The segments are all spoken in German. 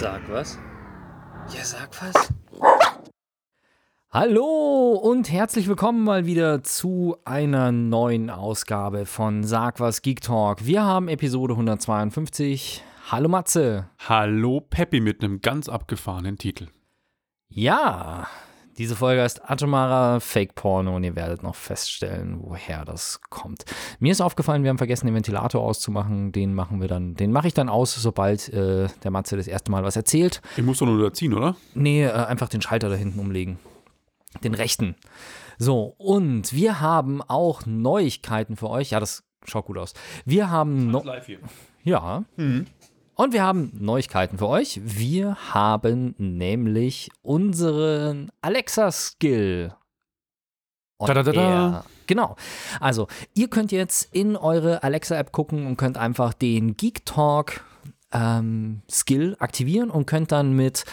Sag was? Ja, sag was. Hallo und herzlich willkommen mal wieder zu einer neuen Ausgabe von Sag was Geek Talk. Wir haben Episode 152. Hallo Matze. Hallo Peppi mit einem ganz abgefahrenen Titel. Ja, diese Folge ist atomarer Fake-Porno und ihr werdet noch feststellen, woher das kommt. Mir ist aufgefallen, wir haben vergessen, den Ventilator auszumachen. Den machen wir dann, den mache ich dann aus, sobald äh, der Matze das erste Mal was erzählt. Ich muss doch nur da ziehen, oder? Nee, äh, einfach den Schalter da hinten umlegen. Den rechten. So, und wir haben auch Neuigkeiten für euch. Ja, das schaut gut aus. Wir haben noch. Live hier. Und wir haben Neuigkeiten für euch. Wir haben nämlich unseren Alexa-Skill. air. Genau. Also, ihr könnt jetzt in eure Alexa-App gucken und könnt einfach den Geek Talk ähm, Skill aktivieren und könnt dann mit,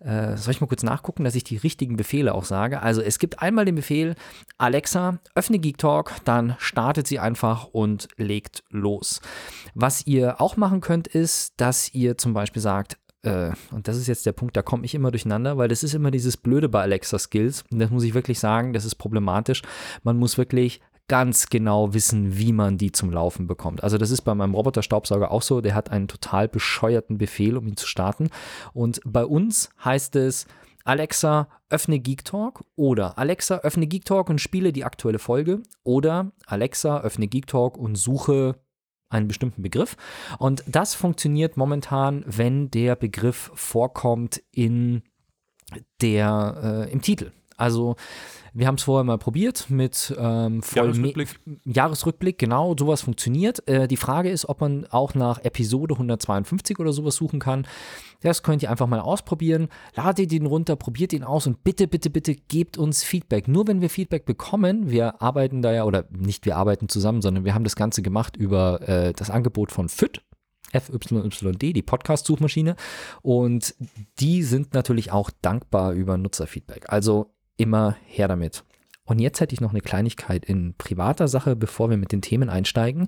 äh, soll ich mal kurz nachgucken, dass ich die richtigen Befehle auch sage. Also es gibt einmal den Befehl, Alexa, öffne Geek Talk, dann startet sie einfach und legt los. Was ihr auch machen könnt, ist, dass ihr zum Beispiel sagt, äh, und das ist jetzt der Punkt, da komme ich immer durcheinander, weil das ist immer dieses Blöde bei Alexa Skills. Und das muss ich wirklich sagen, das ist problematisch. Man muss wirklich ganz genau wissen, wie man die zum Laufen bekommt. Also das ist bei meinem Roboterstaubsauger auch so. Der hat einen total bescheuerten Befehl, um ihn zu starten. Und bei uns heißt es, Alexa, öffne Geek Talk oder Alexa, öffne Geek Talk und spiele die aktuelle Folge oder Alexa, öffne Geek Talk und suche einen bestimmten Begriff. Und das funktioniert momentan, wenn der Begriff vorkommt in der, äh, im Titel. Also wir haben es vorher mal probiert mit ähm, Jahresrückblick. Jahresrückblick, genau, sowas funktioniert. Äh, die Frage ist, ob man auch nach Episode 152 oder sowas suchen kann. Das könnt ihr einfach mal ausprobieren. Ladet ihn runter, probiert ihn aus und bitte, bitte, bitte gebt uns Feedback. Nur wenn wir Feedback bekommen, wir arbeiten da ja, oder nicht wir arbeiten zusammen, sondern wir haben das Ganze gemacht über äh, das Angebot von FIT. FYYD, die Podcast-Suchmaschine. Und die sind natürlich auch dankbar über Nutzerfeedback. Also immer her damit. Und jetzt hätte ich noch eine Kleinigkeit in privater Sache, bevor wir mit den Themen einsteigen.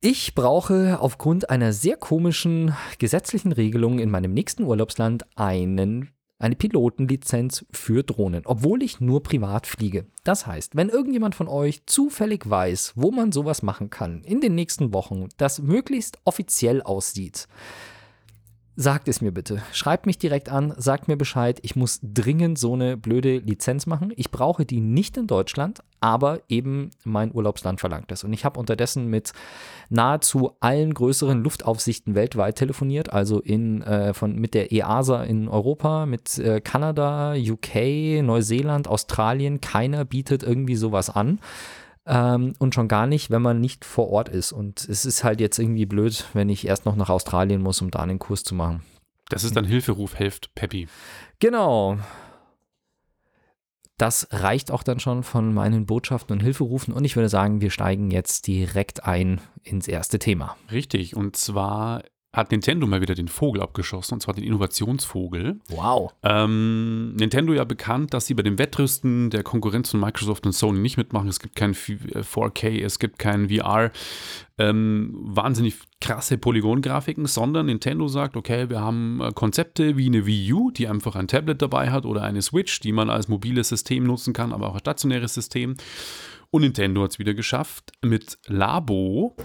Ich brauche aufgrund einer sehr komischen gesetzlichen Regelung in meinem nächsten Urlaubsland einen, eine Pilotenlizenz für Drohnen, obwohl ich nur privat fliege. Das heißt, wenn irgendjemand von euch zufällig weiß, wo man sowas machen kann in den nächsten Wochen, das möglichst offiziell aussieht, Sagt es mir bitte. Schreibt mich direkt an, sagt mir Bescheid. Ich muss dringend so eine blöde Lizenz machen. Ich brauche die nicht in Deutschland, aber eben mein Urlaubsland verlangt es. Und ich habe unterdessen mit nahezu allen größeren Luftaufsichten weltweit telefoniert, also in, äh, von, mit der EASA in Europa, mit äh, Kanada, UK, Neuseeland, Australien. Keiner bietet irgendwie sowas an. Ähm, und schon gar nicht, wenn man nicht vor Ort ist. Und es ist halt jetzt irgendwie blöd, wenn ich erst noch nach Australien muss, um da einen Kurs zu machen. Das ist dann Hilferuf, helft Peppi. Genau. Das reicht auch dann schon von meinen Botschaften und Hilferufen. Und ich würde sagen, wir steigen jetzt direkt ein ins erste Thema. Richtig. Und zwar hat Nintendo mal wieder den Vogel abgeschossen, und zwar den Innovationsvogel. Wow. Ähm, Nintendo ja bekannt, dass sie bei dem Wettrüsten der Konkurrenz von Microsoft und Sony nicht mitmachen. Es gibt kein 4K, es gibt kein VR, ähm, wahnsinnig krasse Polygongrafiken, sondern Nintendo sagt, okay, wir haben äh, Konzepte wie eine Wii U, die einfach ein Tablet dabei hat oder eine Switch, die man als mobiles System nutzen kann, aber auch als stationäres System. Und Nintendo hat es wieder geschafft, mit Labo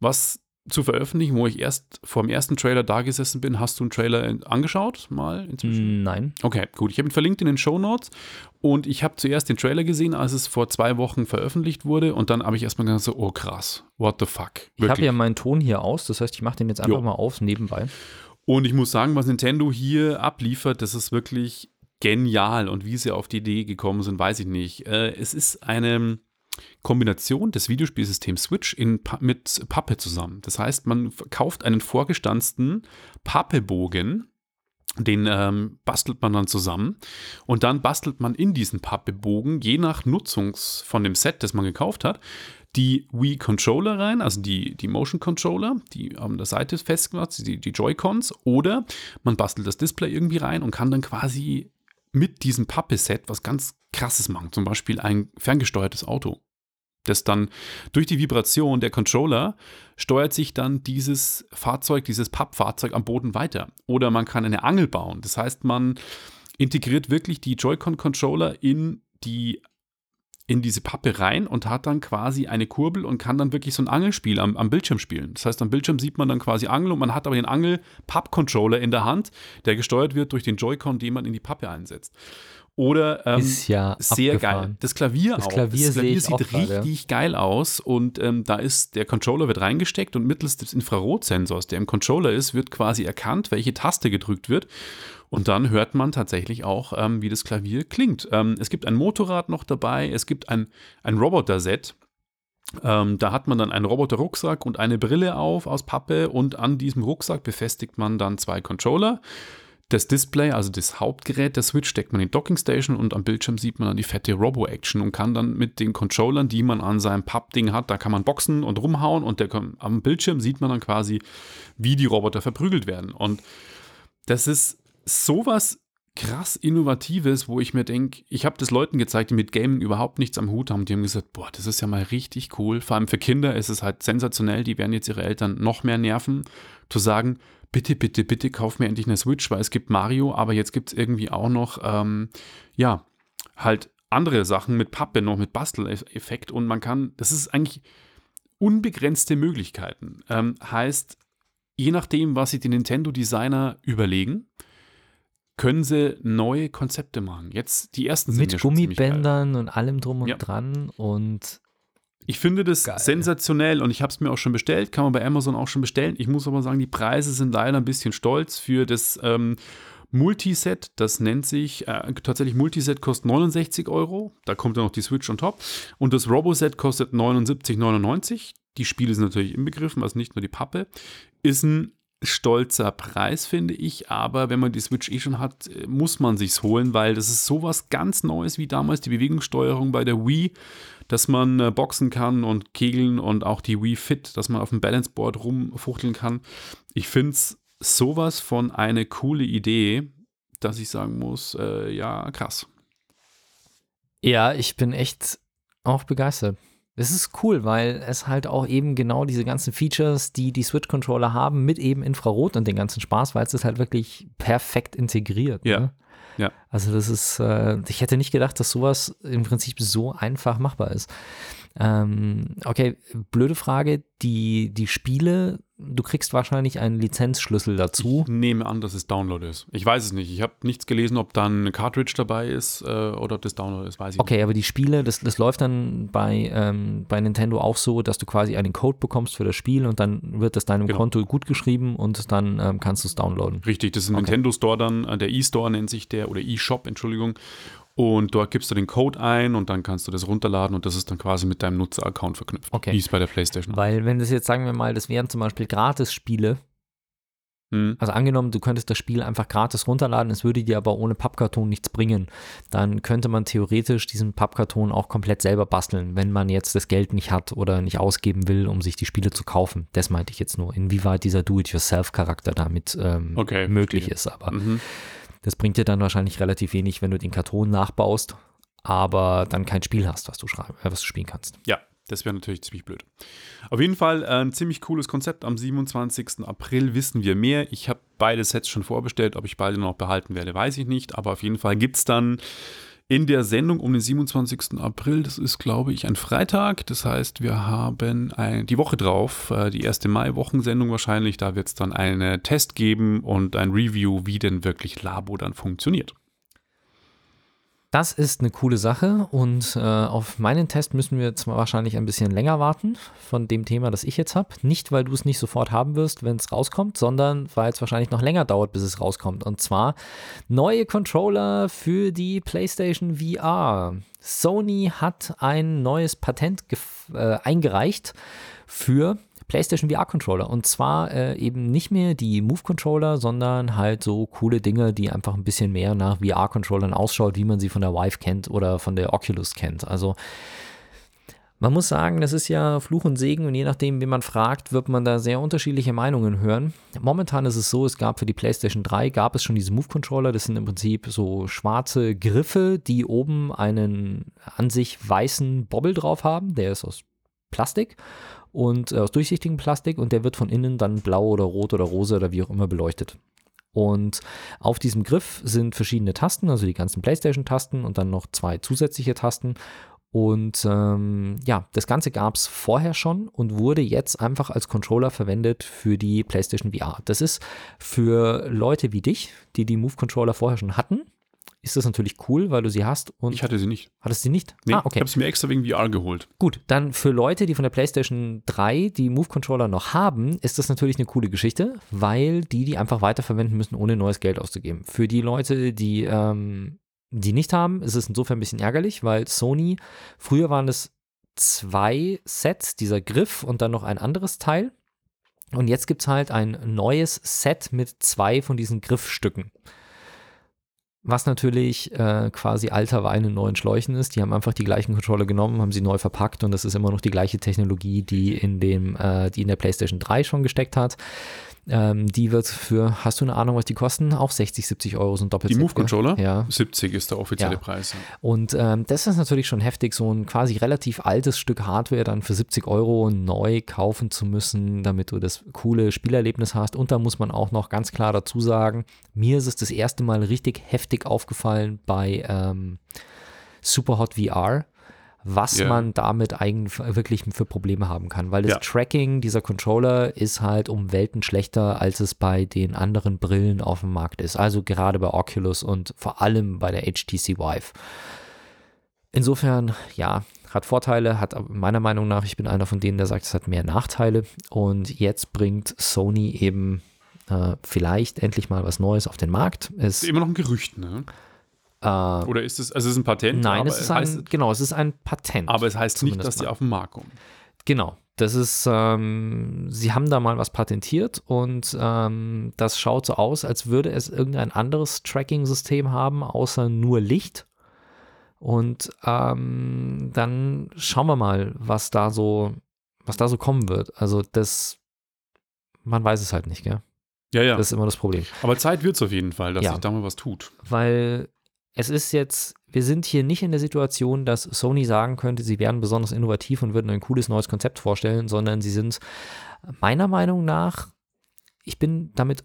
was zu veröffentlichen, wo ich erst vor dem ersten Trailer da gesessen bin. Hast du einen Trailer angeschaut mal inzwischen? Nein. Okay, gut. Ich habe ihn verlinkt in den Show Notes und ich habe zuerst den Trailer gesehen, als es vor zwei Wochen veröffentlicht wurde und dann habe ich erstmal gedacht so, oh krass, what the fuck. Ich habe ja meinen Ton hier aus, das heißt, ich mache den jetzt einfach Jo. mal auf nebenbei. Und ich muss sagen, was Nintendo hier abliefert, das ist wirklich genial. Und wie sie auf die Idee gekommen sind, weiß ich nicht. Äh, es ist eine Kombination des Videospielsystems Switch in, mit Pappe zusammen. Das heißt, man kauft einen vorgestanzten Pappebogen, den ähm, bastelt man dann zusammen und dann bastelt man in diesen Pappebogen, je nach Nutzungs von dem Set, das man gekauft hat, die Wii Controller rein, also die, die Motion Controller, die an der Seite festgemacht, die, die Joy-Cons, oder man bastelt das Display irgendwie rein und kann dann quasi mit diesem Pappe-Set was ganz krasses machen. Zum Beispiel ein ferngesteuertes Auto. Das dann durch die Vibration der Controller steuert sich dann dieses Fahrzeug, dieses Pappfahrzeug am Boden weiter. Oder man kann eine Angel bauen. Das heißt, man integriert wirklich die Joy-Con-Controller in die in diese Pappe rein und hat dann quasi eine Kurbel und kann dann wirklich so ein Angelspiel am, am Bildschirm spielen. Das heißt, am Bildschirm sieht man dann quasi Angel und man hat aber den Angel-Papp-Controller in der Hand, der gesteuert wird durch den Joy-Con, den man in die Pappe einsetzt. Oder ähm, ist ja sehr abgefahren. geil. Das Klavier Das auch. Klavier das Klavier sieht richtig geil aus und ähm, da ist der Controller wird reingesteckt und mittels des Infrarotsensors, der im Controller ist, wird quasi erkannt, welche Taste gedrückt wird und dann hört man tatsächlich auch, ähm, wie das Klavier klingt. Ähm, es gibt ein Motorrad noch dabei, es gibt ein, ein Roboter-Set. Ähm, da hat man dann einen Roboter-Rucksack und eine Brille auf aus Pappe und an diesem Rucksack befestigt man dann zwei Controller. Das Display, also das Hauptgerät der Switch, steckt man in die Dockingstation und am Bildschirm sieht man dann die fette Robo-Action und kann dann mit den Controllern, die man an seinem Pappding hat, da kann man boxen und rumhauen und der, am Bildschirm sieht man dann quasi, wie die Roboter verprügelt werden. Und das ist sowas krass Innovatives, wo ich mir denke, ich habe das Leuten gezeigt, die mit Gaming überhaupt nichts am Hut haben. Die haben gesagt, boah, das ist ja mal richtig cool. Vor allem für Kinder ist es halt sensationell. Die werden jetzt ihre Eltern noch mehr nerven, zu sagen, bitte, bitte, bitte kauf mir endlich eine Switch, weil es gibt Mario, aber jetzt gibt es irgendwie auch noch, ähm, ja, halt andere Sachen mit Pappe, noch mit Basteleffekt und man kann, das ist eigentlich unbegrenzte Möglichkeiten. Ähm, heißt, je nachdem, was sich die Nintendo-Designer überlegen, können sie neue Konzepte machen. Jetzt die ersten sind Mit ja. Gummibändern und allem drum und Ja. dran und Ich finde das Geil. sensationell und ich habe es mir auch schon bestellt, kann man bei Amazon auch schon bestellen. Ich muss aber sagen, die Preise sind leider ein bisschen stolz für das ähm, Multiset. Das nennt sich äh, tatsächlich Multiset kostet 69 Euro. Da kommt dann noch die Switch on top. Und das Roboset kostet 79,99. Die Spiele sind natürlich inbegriffen, also nicht nur die Pappe. Ist ein stolzer Preis, finde ich, aber wenn man die Switch eh schon hat, äh, muss man sich's holen, weil das ist sowas ganz Neues wie damals die Bewegungssteuerung bei der Wii, dass man äh, boxen kann und kegeln und auch die Wii Fit, dass man auf dem Balanceboard rumfuchteln kann. Ich finde es sowas von eine coole Idee, dass ich sagen muss, äh, ja, krass. ja, ich bin echt auch begeistert. Es ist cool, weil es halt auch eben genau diese ganzen Features, die die Switch-Controller haben, mit eben Infrarot und den ganzen Spaß, weil es ist halt wirklich perfekt integriert. Ja. Ne? Ja. Also das ist, äh, ich hätte nicht gedacht, dass sowas im Prinzip so einfach machbar ist. Ähm, okay, blöde Frage, die, die Spiele, du kriegst wahrscheinlich einen Lizenzschlüssel dazu. Ich nehme an, dass es Download ist. Ich weiß es nicht. Ich habe nichts gelesen, ob dann eine Cartridge dabei ist äh, oder ob das Download ist, weiß ich Okay, aber die Spiele, das, das läuft dann bei, ähm, bei Nintendo auch so, dass du quasi einen Code bekommst für das Spiel und dann wird das deinem Genau. Konto gut geschrieben und dann ähm, kannst du es downloaden. nicht. Richtig, das ist ein Okay. Nintendo Store dann, äh, der E-Store nennt sich der, oder E-Shop, Entschuldigung. Und dort gibst du den Code ein und dann kannst du das runterladen und das ist dann quasi mit deinem Nutzeraccount verknüpft. Okay. Wie es bei der PlayStation. Weil wenn das jetzt, sagen wir mal, das wären zum Beispiel Gratis-Spiele, Hm. also angenommen, du könntest das Spiel einfach gratis runterladen, es würde dir aber ohne Pappkarton nichts bringen, dann könnte man theoretisch diesen Pappkarton auch komplett selber basteln, wenn man jetzt das Geld nicht hat oder nicht ausgeben will, um sich die Spiele zu kaufen. Das meinte ich jetzt nur, inwieweit dieser Do-it-yourself-Charakter damit ähm, Okay, möglich verstehe. ist. Aber Mhm. Das bringt dir dann wahrscheinlich relativ wenig, wenn du den Karton nachbaust, aber dann kein Spiel hast, was du, schreiben, äh, was du spielen kannst. Ja, das wäre natürlich ziemlich blöd. Auf jeden Fall äh, ein ziemlich cooles Konzept. Am 27. April wissen wir mehr. Ich habe beide Sets schon vorbestellt. Ob ich beide noch behalten werde, weiß ich nicht. Aber auf jeden Fall gibt es dann in der Sendung um den 27. April, das ist, glaube ich, ein Freitag. Das heißt, wir haben ein, die Woche drauf, äh, die erste Mai-Wochensendung wahrscheinlich. Da wird es dann einen Test geben und ein Review, wie denn wirklich Labo dann funktioniert. Das ist eine coole Sache und äh, auf meinen Test müssen wir zwar wahrscheinlich ein bisschen länger warten von dem Thema, das ich jetzt habe. Nicht, weil du es nicht sofort haben wirst, wenn es rauskommt, sondern weil es wahrscheinlich noch länger dauert, bis es rauskommt. Und zwar neue Controller für die PlayStation VR. Sony hat ein neues Patent äh, eingereicht für PlayStation VR-Controller. Und zwar äh, eben nicht mehr die Move-Controller, sondern halt so coole Dinge, die einfach ein bisschen mehr nach VR-Controllern ausschaut, wie man sie von der Vive kennt oder von der Oculus kennt. Also Man muss sagen, das ist ja Fluch und Segen und je nachdem, wen man fragt, wird man da sehr unterschiedliche Meinungen hören. Momentan ist es so, es gab für die PlayStation 3 gab es schon diese Move Controller, das sind im Prinzip so schwarze Griffe, die oben einen an sich weißen Bobbel drauf haben, der ist aus Plastik und äh, aus durchsichtigem Plastik und der wird von innen dann blau oder rot oder rosa oder wie auch immer beleuchtet. Und auf diesem Griff sind verschiedene Tasten, also die ganzen PlayStation-Tasten und dann noch zwei zusätzliche Tasten. Und ähm, ja, das Ganze gab es vorher schon und wurde jetzt einfach als Controller verwendet für die PlayStation VR. Das ist für Leute wie dich, die die Move-Controller vorher schon hatten, ist das natürlich cool, weil du sie hast. Und Ich hatte sie nicht. hattest sie nicht? Nee, ah, Ich okay. habe sie mir extra wegen VR geholt. Gut, dann für Leute, die von der PlayStation 3 die Move-Controller noch haben, ist das natürlich eine coole Geschichte, weil die die einfach weiterverwenden müssen, ohne neues Geld auszugeben. Für die Leute, die ähm, die nicht haben, ist es insofern ein bisschen ärgerlich, weil Sony, früher waren es zwei Sets, dieser Griff und dann noch ein anderes Teil. Und jetzt gibt es halt ein neues Set mit zwei von diesen Griffstücken. Was natürlich äh, quasi alter Wein in neuen Schläuchen ist. Die haben einfach die gleichen Controller genommen, haben sie neu verpackt und das ist immer noch die gleiche Technologie, die in dem, äh, die in der PlayStation 3 schon gesteckt hat. Ähm, die wird für, hast du eine Ahnung, was die kosten? Auch 60, 70 Euro sind doppelt. Die Move-Controller? Ja. 70 ist der offizielle Ja. Preis. Und ähm, das ist natürlich schon heftig, so ein quasi relativ altes Stück Hardware dann für 70 Euro neu kaufen zu müssen, damit du das coole Spielerlebnis hast. Und da muss man auch noch ganz klar dazu sagen, mir ist es das erste Mal richtig heftig aufgefallen bei ähm, Superhot VR, was Ja. man damit eigentlich wirklich für Probleme haben kann, weil das Ja. Tracking dieser Controller ist halt um Welten schlechter, als es bei den anderen Brillen auf dem Markt ist. Also gerade bei Oculus und vor allem bei der HTC Vive. Insofern, ja, hat Vorteile, hat meiner Meinung nach, ich bin einer von denen, der sagt, es hat mehr Nachteile. Und jetzt bringt Sony eben äh, vielleicht endlich mal was Neues auf den Markt. Es, Ist immer noch ein Gerücht, ne? Äh, Oder ist es, also es ist ein Patent, nein, es ist ein, heißt, genau, es ist ein Patent. aber es heißt nicht, dass die mal. auf den Markt kommen. Genau. Das ist, ähm, sie haben da mal was patentiert und ähm, das schaut so aus, als würde es irgendein anderes Tracking-System haben, außer nur Licht. Und ähm, dann schauen wir mal, was da so, was da so kommen wird. Also das, man weiß es halt nicht, gell? Ja, ja. Das ist immer das Problem. aber Zeit wird es auf jeden Fall, dass Ja. sich da mal was tut. weil es ist jetzt, wir sind hier nicht in der Situation, dass Sony sagen könnte, sie wären besonders innovativ und würden ein cooles neues Konzept vorstellen, sondern sie sind meiner Meinung nach, ich bin damit,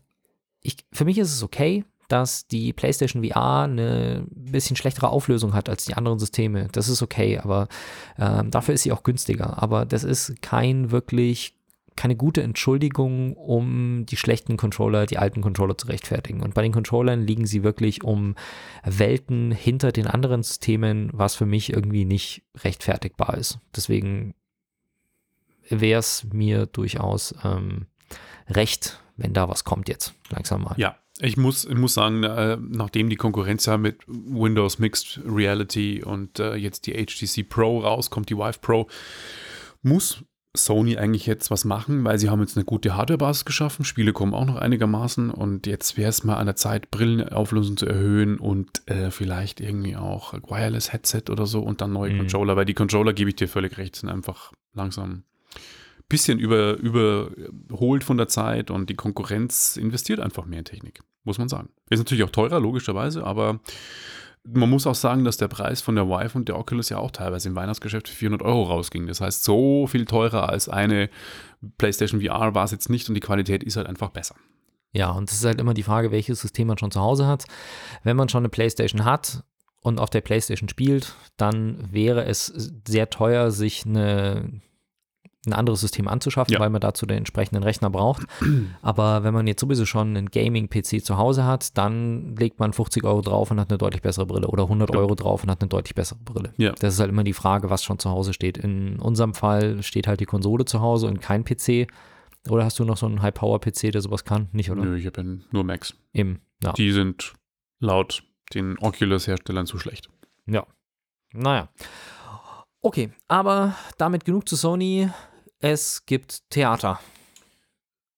ich, für mich ist es okay, dass die PlayStation VR eine bisschen schlechtere Auflösung hat als die anderen Systeme. Das ist okay, aber ähm, dafür ist sie auch günstiger. Aber das ist kein wirklich keine gute Entschuldigung, um die schlechten Controller, die alten Controller zu rechtfertigen. Und bei den Controllern liegen sie wirklich um Welten hinter den anderen Systemen, was für mich irgendwie nicht rechtfertigbar ist. Deswegen wäre es mir durchaus ähm, recht, wenn da was kommt jetzt, langsam mal. Ja, ich muss, ich muss sagen, äh, nachdem die Konkurrenz ja mit Windows Mixed Reality und äh, jetzt die HTC Pro rauskommt, die Vive Pro, muss Sony eigentlich jetzt was machen, weil sie haben jetzt eine gute Hardwarebasis geschaffen, Spiele kommen auch noch einigermaßen und jetzt wäre es mal an der Zeit, Brillenauflösung zu erhöhen und äh, vielleicht irgendwie auch Wireless Headset oder so und dann neue Mhm. Controller, weil die Controller, gebe ich dir völlig recht, sind einfach langsam bisschen über, überholt von der Zeit und die Konkurrenz investiert einfach mehr in Technik, muss man sagen. Ist natürlich auch teurer, logischerweise, aber man muss auch sagen, dass der Preis von der Vive und der Oculus ja auch teilweise im Weihnachtsgeschäft für 400 Euro rausging. Das heißt, so viel teurer als eine PlayStation VR war es jetzt nicht und die Qualität ist halt einfach besser. Ja, und es ist halt immer die Frage, welches System man schon zu Hause hat. Wenn man schon eine PlayStation hat und auf der PlayStation spielt, dann wäre es sehr teuer, sich eine, ein anderes System anzuschaffen, Ja. weil man dazu den entsprechenden Rechner braucht. Aber wenn man jetzt sowieso schon einen Gaming-PC zu Hause hat, dann legt man 50 Euro drauf und hat eine deutlich bessere Brille oder 100 Ja. Euro drauf und hat eine deutlich bessere Brille. Ja. Das ist halt immer die Frage, was schon zu Hause steht. In unserem Fall steht halt die Konsole zu Hause und kein PC. Oder hast du noch so einen High-Power-PC, der sowas kann? Nicht, oder? Nö, ich habe ja nur Macs. Eben, ja. Die sind laut den Oculus-Herstellern zu schlecht. Ja. Naja. Okay, aber damit genug zu Sony. Es gibt Theater.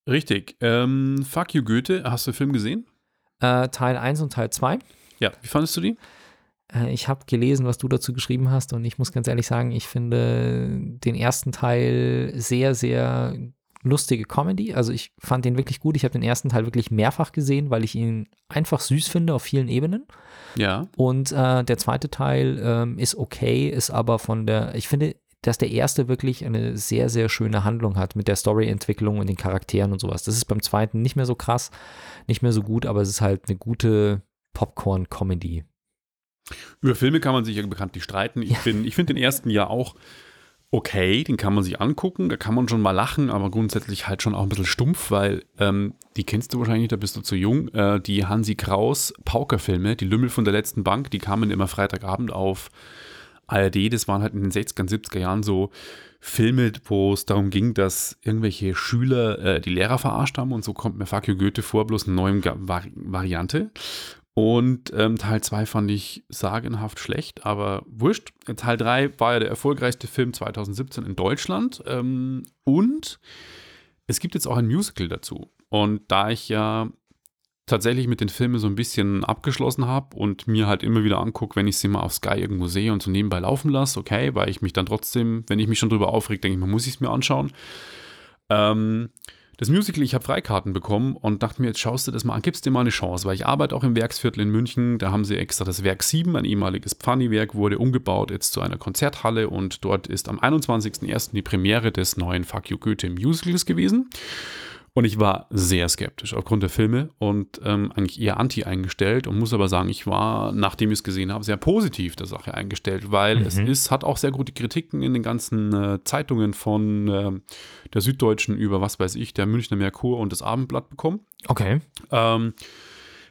Richtig. Ähm, Fuck You Goethe, hast du den Film gesehen? Äh, Teil 1 und Teil 2. Ja. Wie fandest du die? Äh, ich habe gelesen, was du dazu geschrieben hast und ich muss ganz ehrlich sagen, ich finde den ersten Teil sehr, sehr lustige Comedy. Also ich fand den wirklich gut. Ich habe den ersten Teil wirklich mehrfach gesehen, weil ich ihn einfach süß finde auf vielen Ebenen. Ja. Und äh, der zweite Teil ähm, ist okay, ist aber von der, ich finde, dass der erste wirklich eine sehr, sehr schöne Handlung hat mit der Storyentwicklung und den Charakteren und sowas. Das ist beim zweiten nicht mehr so krass, nicht mehr so gut, aber es ist halt eine gute Popcorn-Comedy. Über Filme kann man sich ja bekanntlich streiten. Ich, ja. ich finde den ersten ja auch okay, den kann man sich angucken, da kann man schon mal lachen, aber grundsätzlich halt schon auch ein bisschen stumpf, weil ähm, die kennst du wahrscheinlich, da bist du zu jung. Äh, die Hansi Kraus Paukerfilme, die Lümmel von der letzten Bank, die kamen immer Freitagabend auf ARD. Das waren halt in den 60er, 70er Jahren so Filme, wo es darum ging, dass irgendwelche Schüler äh, die Lehrer verarscht haben und so kommt mir Fakio Goethe vor, bloß eine neue Vari Variante. Und ähm, Teil 2 fand ich sagenhaft schlecht, aber wurscht. Teil 3 war ja der erfolgreichste Film 2017 in Deutschland. Ähm, und es gibt jetzt auch ein Musical dazu. Und da ich ja tatsächlich mit den Filmen so ein bisschen abgeschlossen habe und mir halt immer wieder angucke, wenn ich sie mal auf Sky irgendwo sehe und so nebenbei laufen lasse, okay, weil ich mich dann trotzdem, wenn ich mich schon drüber aufreg, denke ich, man muss ich es mir anschauen. Ähm, das Musical, ich habe Freikarten bekommen und dachte mir, jetzt schaust du das mal an, gibst dir mal eine Chance, weil ich arbeite auch im Werksviertel in München, da haben sie extra das Werk 7, ein ehemaliges Pfanni-Werk, wurde umgebaut jetzt zu einer Konzerthalle und dort ist am 21.01. die Premiere des neuen Fuck You Goethe Musicals gewesen. Und ich war sehr skeptisch aufgrund der Filme und ähm, eigentlich eher anti eingestellt und muss aber sagen, ich war, nachdem ich es gesehen habe, sehr positiv der Sache eingestellt, weil mhm. es ist, hat auch sehr gute Kritiken in den ganzen äh, Zeitungen von äh, der Süddeutschen über, was weiß ich, der Münchner Merkur und das Abendblatt bekommen. Okay. Ähm,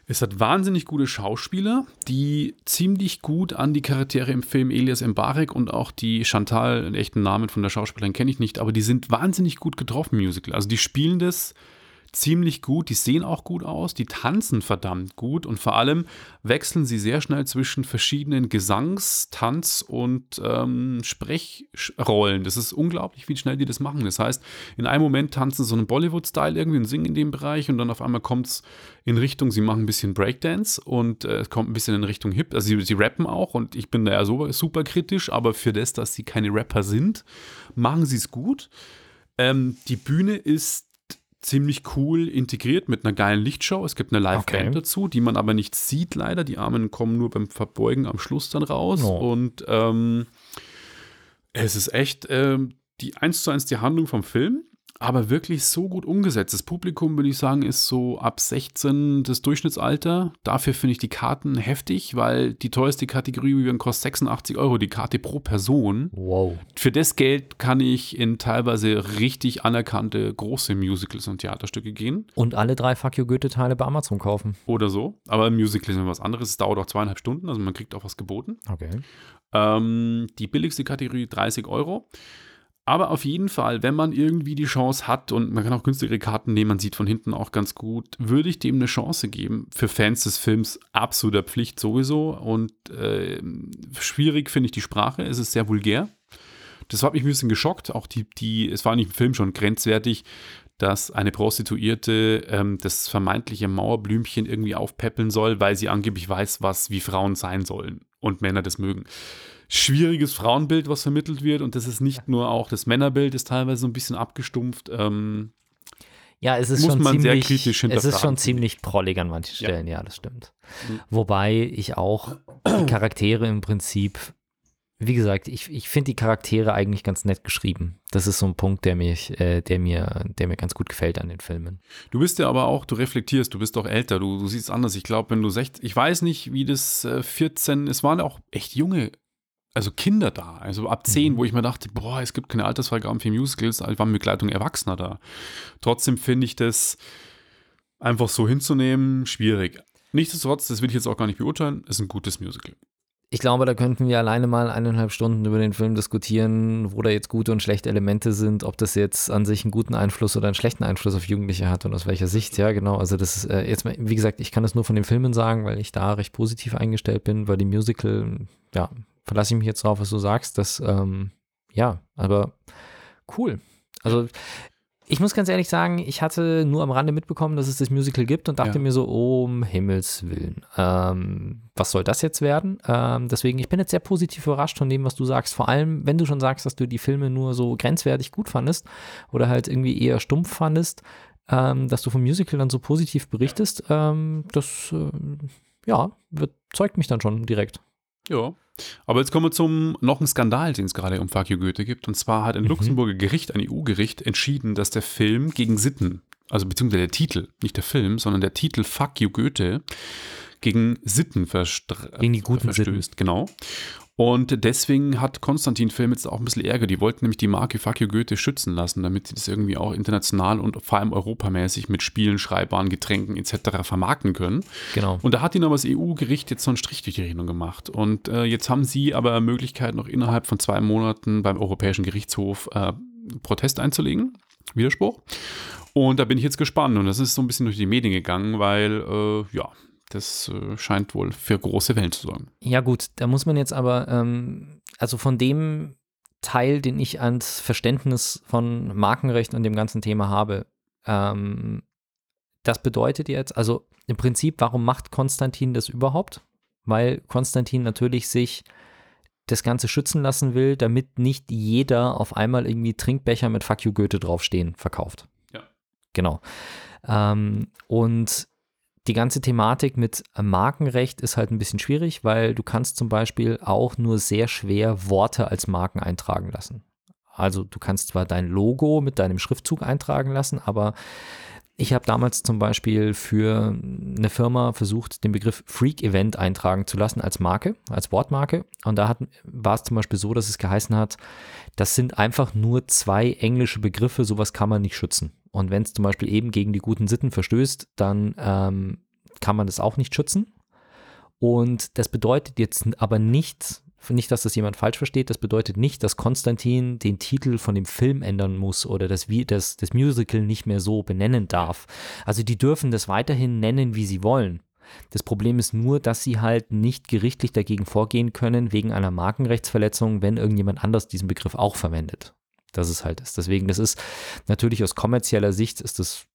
es hat wahnsinnig gute Schauspieler, die ziemlich gut an die Charaktere im Film Elias Mbarek und auch die Chantal, den echten Namen von der Schauspielerin kenne ich nicht, aber die sind wahnsinnig gut getroffen, Musical. Also die spielen das ziemlich gut, die sehen auch gut aus, die tanzen verdammt gut und vor allem wechseln sie sehr schnell zwischen verschiedenen Gesangs-, Tanz- und ähm, Sprechrollen. Das ist unglaublich, wie schnell die das machen. Das heißt, in einem Moment tanzen sie so einen Bollywood-Style irgendwie und singen in dem Bereich und dann auf einmal kommt es in Richtung, sie machen ein bisschen Breakdance und äh, es äh, kommt ein bisschen in Richtung Hip. Also sie, sie rappen auch und ich bin da ja so, super kritisch, aber für das, dass sie keine Rapper sind, machen sie es gut. Ähm, die Bühne ist ziemlich cool integriert mit einer geilen Lichtshow. Es gibt eine Live-Band okay. dazu, die man aber nicht sieht, leider. Die Armen kommen nur beim Verbeugen am Schluss dann raus. Oh. Und ähm, es ist echt ähm, die eins zu eins die Handlung vom Film aber wirklich so gut umgesetzt. Das Publikum, würde ich sagen, ist so ab 16 das Durchschnittsalter. Dafür finde ich die Karten heftig, weil die teuerste Kategorie kostet 86 Euro die Karte pro Person. Wow. Für das Geld kann ich in teilweise richtig anerkannte große Musicals und Theaterstücke gehen. Und alle drei Fuck You Goethe-Teile bei Amazon kaufen. Oder so. Aber Musicals sind was anderes. Es dauert auch zweieinhalb Stunden, also man kriegt auch was geboten. Okay. Ähm, die billigste Kategorie 30 Euro. Aber auf jeden Fall, wenn man irgendwie die Chance hat und man kann auch günstigere Karten nehmen, man sieht von hinten auch ganz gut, würde ich dem eine Chance geben. Für Fans des Films absoluter Pflicht sowieso. Und äh, schwierig finde ich die Sprache. Es ist sehr vulgär. Das hat mich ein bisschen geschockt. Auch die, die, es war nicht im Film schon grenzwertig, dass eine Prostituierte ähm, das vermeintliche Mauerblümchen irgendwie aufpäppeln soll, weil sie angeblich weiß, was wie Frauen sein sollen und Männer das mögen schwieriges Frauenbild, was vermittelt wird. Und das ist nicht nur auch das Männerbild, ist teilweise so ein bisschen abgestumpft. Ähm, ja, es ist schon ziemlich, Es ist schon ziemlich prollig an manchen Stellen, ja, ja das stimmt. Mhm. Wobei ich auch die Charaktere im Prinzip, wie gesagt, ich, ich finde die Charaktere eigentlich ganz nett geschrieben. Das ist so ein Punkt, der mich, äh, der mir, der mir ganz gut gefällt an den Filmen. Du bist ja aber auch, du reflektierst, du bist doch älter, du, du siehst anders. Ich glaube, wenn du 16, ich weiß nicht, wie das äh, 14, es waren auch echt junge also Kinder da, also ab zehn, mhm. wo ich mir dachte, boah, es gibt keine Altersfreigaben für Musicals, also waren Begleitung Erwachsener da. Trotzdem finde ich das einfach so hinzunehmen schwierig. Nichtsdestotrotz, das will ich jetzt auch gar nicht beurteilen, ist ein gutes Musical. Ich glaube, da könnten wir alleine mal eineinhalb Stunden über den Film diskutieren, wo da jetzt gute und schlechte Elemente sind, ob das jetzt an sich einen guten Einfluss oder einen schlechten Einfluss auf Jugendliche hat und aus welcher Sicht. Ja, genau. Also das ist äh, jetzt, wie gesagt, ich kann das nur von den Filmen sagen, weil ich da recht positiv eingestellt bin, weil die Musical, ja, verlasse ich mich jetzt drauf, was du sagst. Das, ähm, ja, aber cool. Also ich muss ganz ehrlich sagen, ich hatte nur am Rande mitbekommen, dass es das Musical gibt und dachte Ja. mir so, oh, um Himmels Willen, ähm, was soll das jetzt werden? Ähm, deswegen, ich bin jetzt sehr positiv überrascht von dem, was du sagst. Vor allem, wenn du schon sagst, dass du die Filme nur so grenzwertig gut fandest oder halt irgendwie eher stumpf fandest, ähm, dass du vom Musical dann so positiv berichtest, ähm, das, ähm, ja, überzeugt mich dann schon direkt. Ja. Aber jetzt kommen wir zum noch einen Skandal, den es gerade um Fuck You Goethe gibt. Und zwar hat ein Mhm. Luxemburger Gericht, ein EU-Gericht, entschieden, dass der Film gegen Sitten, also beziehungsweise der Titel, nicht der Film, sondern der Titel Fuck You Goethe, gegen Sitten verstra- Gegen die guten verstößt. Genau. Und deswegen hat Konstantin Film jetzt auch ein bisschen Ärger. Die wollten nämlich die Marke Fuck You Goethe schützen lassen, damit sie das irgendwie auch international und vor allem europamäßig mit Spielen, Schreibwaren, Getränken etc. vermarkten können. Genau. Und da hat ihnen aber das EU-Gericht jetzt so einen Strich durch die Rechnung gemacht. Und äh, jetzt haben sie aber Möglichkeit, noch innerhalb von zwei Monaten beim Europäischen Gerichtshof äh, Protest einzulegen. Widerspruch. Und da bin ich jetzt gespannt. Und das ist so ein bisschen durch die Medien gegangen, weil, äh, ja, das äh, scheint wohl für große Wellen zu sorgen. Ja, gut, da muss man jetzt aber, ähm, also von dem Teil, den ich ans Verständnis von Markenrecht und dem ganzen Thema habe, ähm, das bedeutet jetzt, also im Prinzip, warum macht Konstantin das überhaupt? Weil Konstantin natürlich sich das Ganze schützen lassen will, damit nicht jeder auf einmal irgendwie Trinkbecher mit Fuck you Goethe draufstehen verkauft. Ja. Genau. Ähm, und die ganze Thematik mit Markenrecht ist halt ein bisschen schwierig, weil du kannst zum Beispiel auch nur sehr schwer Worte als Marken eintragen lassen. Also du kannst zwar dein Logo mit deinem Schriftzug eintragen lassen, aber ich habe damals zum Beispiel für eine Firma versucht, den Begriff Freak Event eintragen zu lassen als Marke, als Wortmarke. Und da war es zum Beispiel so, dass es geheißen hat, das sind einfach nur zwei englische Begriffe, sowas kann man nicht schützen. Und wenn es zum Beispiel eben gegen die guten Sitten verstößt, dann ähm, kann man das auch nicht schützen. Und das bedeutet jetzt aber nicht, nicht, dass das jemand falsch versteht, das bedeutet nicht, dass Konstantin den Titel von dem Film ändern muss oder das, das, das Musical nicht mehr so benennen darf. Also die dürfen das weiterhin nennen, wie sie wollen. Das Problem ist nur, dass sie halt nicht gerichtlich dagegen vorgehen können, wegen einer Markenrechtsverletzung, wenn irgendjemand anders diesen Begriff auch verwendet. Das ist halt ist. Deswegen, das ist natürlich aus kommerzieller Sicht ist das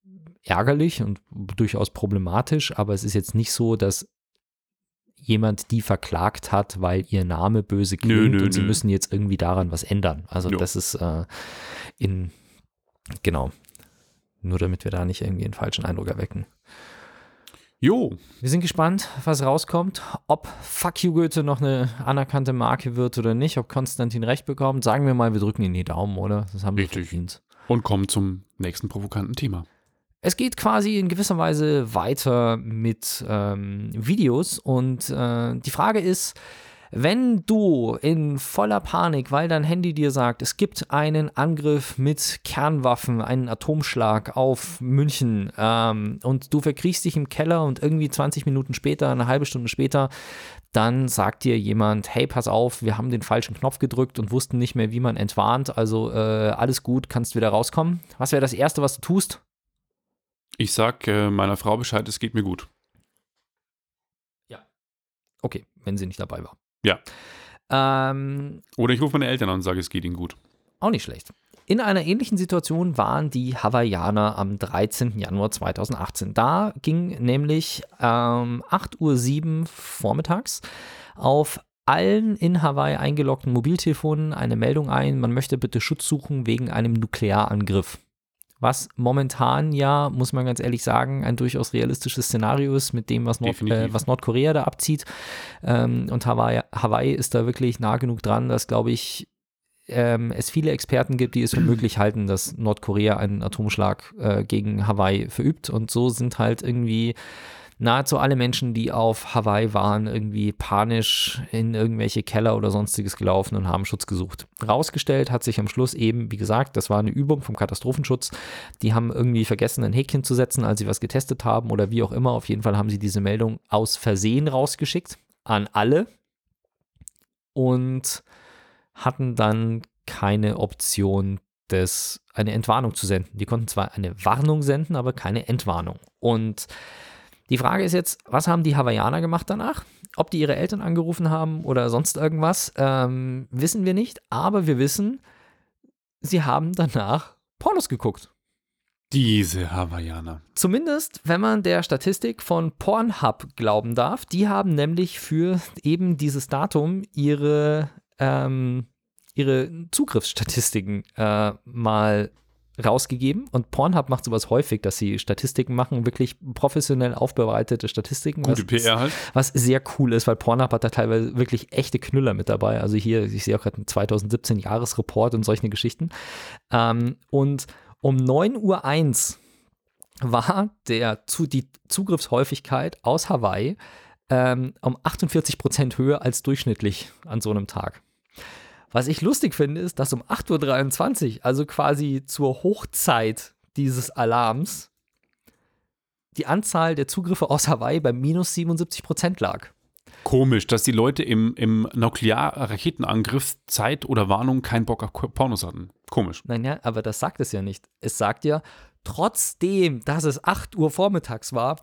ärgerlich und durchaus problematisch, aber es ist jetzt nicht so, dass jemand die verklagt hat, weil ihr Name böse klingt Nö, nö, und sie nö. müssen jetzt irgendwie daran was ändern. Also Jo. das ist äh, in, genau, nur damit wir da nicht irgendwie einen falschen Eindruck erwecken. Jo, Wir sind gespannt, was rauskommt, ob Fuck You Goethe noch eine anerkannte Marke wird oder nicht, ob Konstantin recht bekommt. Sagen wir mal, wir drücken ihn die Daumen, oder? Das haben wir Richtig. verdient. und kommen zum nächsten provokanten Thema. Es geht quasi in gewisser Weise weiter mit ähm, Videos und äh, die Frage ist, wenn du in voller Panik, weil dein Handy dir sagt, es gibt einen Angriff mit Kernwaffen, einen Atomschlag auf München ähm, und du verkriechst dich im Keller und irgendwie 20 Minuten später, eine halbe Stunde später, dann sagt dir jemand, hey, pass auf, wir haben den falschen Knopf gedrückt und wussten nicht mehr, wie man entwarnt, also äh, alles gut, kannst wieder rauskommen. Was wäre das Erste, was du tust? Ich sag äh, meiner Frau Bescheid, es geht mir gut. Okay, wenn sie nicht dabei war. Ja. Ähm, Oder ich rufe meine Eltern an und sage, es geht ihnen gut. auch nicht schlecht. In einer ähnlichen Situation waren die Hawaiianer am 13. Januar 2018. Da ging nämlich ähm, 8.07 Uhr vormittags auf allen in Hawaii eingeloggten Mobiltelefonen eine Meldung ein, man möchte bitte Schutz suchen wegen einem Nuklearangriff. Was momentan ja, muss man ganz ehrlich sagen, ein durchaus realistisches Szenario ist mit dem, was, Nord äh, was Nordkorea da abzieht. Ähm, und Hawaii, Hawaii ist da wirklich nah genug dran, dass, glaube ich, ähm, es viele Experten gibt, die es für möglich halten, dass Nordkorea einen Atomschlag äh, gegen Hawaii verübt. Und so sind halt irgendwie nahezu alle Menschen, die auf Hawaii waren, irgendwie panisch in irgendwelche Keller oder sonstiges gelaufen und haben Schutz gesucht. Rausgestellt hat sich am Schluss eben, wie gesagt, das war eine Übung vom Katastrophenschutz. Die haben irgendwie vergessen, ein Häkchen zu setzen, als sie was getestet haben oder wie auch immer. Auf jeden Fall haben sie diese Meldung aus Versehen rausgeschickt an alle und hatten dann keine Option, das, eine Entwarnung zu senden. Die konnten zwar eine Warnung senden, aber keine Entwarnung. Und die Frage ist jetzt, was haben die Hawaiianer gemacht danach? Ob die ihre Eltern angerufen haben oder sonst irgendwas, ähm, wissen wir nicht. Aber wir wissen, sie haben danach Pornos geguckt. Diese Hawaiianer. Zumindest, wenn man der Statistik von Pornhub glauben darf. Die haben nämlich für eben dieses Datum ihre, ähm, ihre Zugriffsstatistiken äh, mal rausgegeben und Pornhub macht sowas häufig, dass sie Statistiken machen, wirklich professionell aufbereitete Statistiken. Gute was, PR halt. Was sehr cool ist, weil Pornhub hat da teilweise wirklich echte Knüller mit dabei. Also hier, ich sehe auch gerade einen 2017 Jahresreport und solche Geschichten. Ähm, und um 9.01 Uhr war der, die Zugriffshäufigkeit aus Hawaii ähm, um 48 Prozent höher als durchschnittlich an so einem Tag. Was ich lustig finde, ist, dass um 8.23 Uhr, also quasi zur Hochzeit dieses Alarms, die Anzahl der Zugriffe aus Hawaii bei minus 77 Prozent lag. Komisch, dass die Leute im, im Nuklear-Raketenangriff Zeit oder Warnung keinen Bock auf Pornos hatten. Komisch. Nein, ja, aber das sagt es ja nicht. Es sagt ja, trotzdem, dass es 8 Uhr vormittags war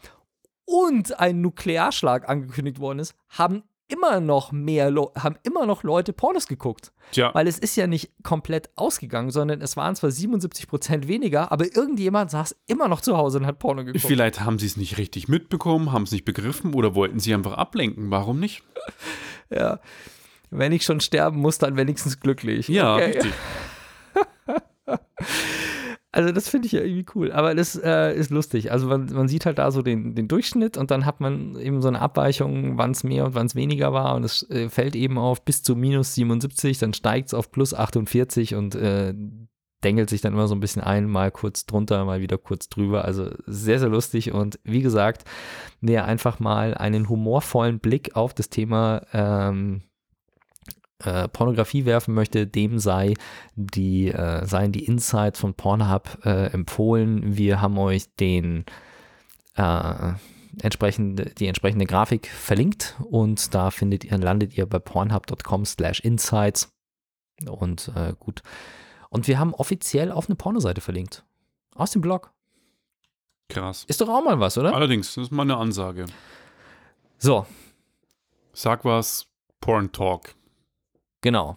und ein Nuklearschlag angekündigt worden ist, haben immer noch mehr, Le haben immer noch Leute Pornos geguckt. Tja. Weil es ist ja nicht komplett ausgegangen, sondern es waren zwar 77 Prozent weniger, aber irgendjemand saß immer noch zu Hause und hat Porno geguckt. Vielleicht haben sie es nicht richtig mitbekommen, haben es nicht begriffen oder wollten sie einfach ablenken. Warum nicht? ja. Wenn ich schon sterben muss, dann wenigstens glücklich. Ja, okay. richtig. Also das finde ich ja irgendwie cool. Aber das äh, ist lustig. Also man, man, sieht halt da so den, den, Durchschnitt und dann hat man eben so eine Abweichung, wann es mehr und wann es weniger war. Und es äh, fällt eben auf bis zu minus 77, dann steigt es auf plus 48 und äh, dengelt sich dann immer so ein bisschen ein, mal kurz drunter, mal wieder kurz drüber. Also sehr, sehr lustig. Und wie gesagt, wer einfach mal einen humorvollen Blick auf das Thema ähm, äh, Pornografie werfen möchte, dem sei die, äh, seien die Insights von Pornhub äh, empfohlen. Wir haben euch den äh, entsprechende, die entsprechende Grafik verlinkt und da findet ihr, landet ihr bei pornhub.com slash insights und äh, gut. Und wir haben offiziell auf eine Pornoseite verlinkt. Aus dem Blog. Krass. Ist doch auch mal was, oder? Allerdings, das ist mal eine Ansage. So. Sag was, Porn Talk. Genau.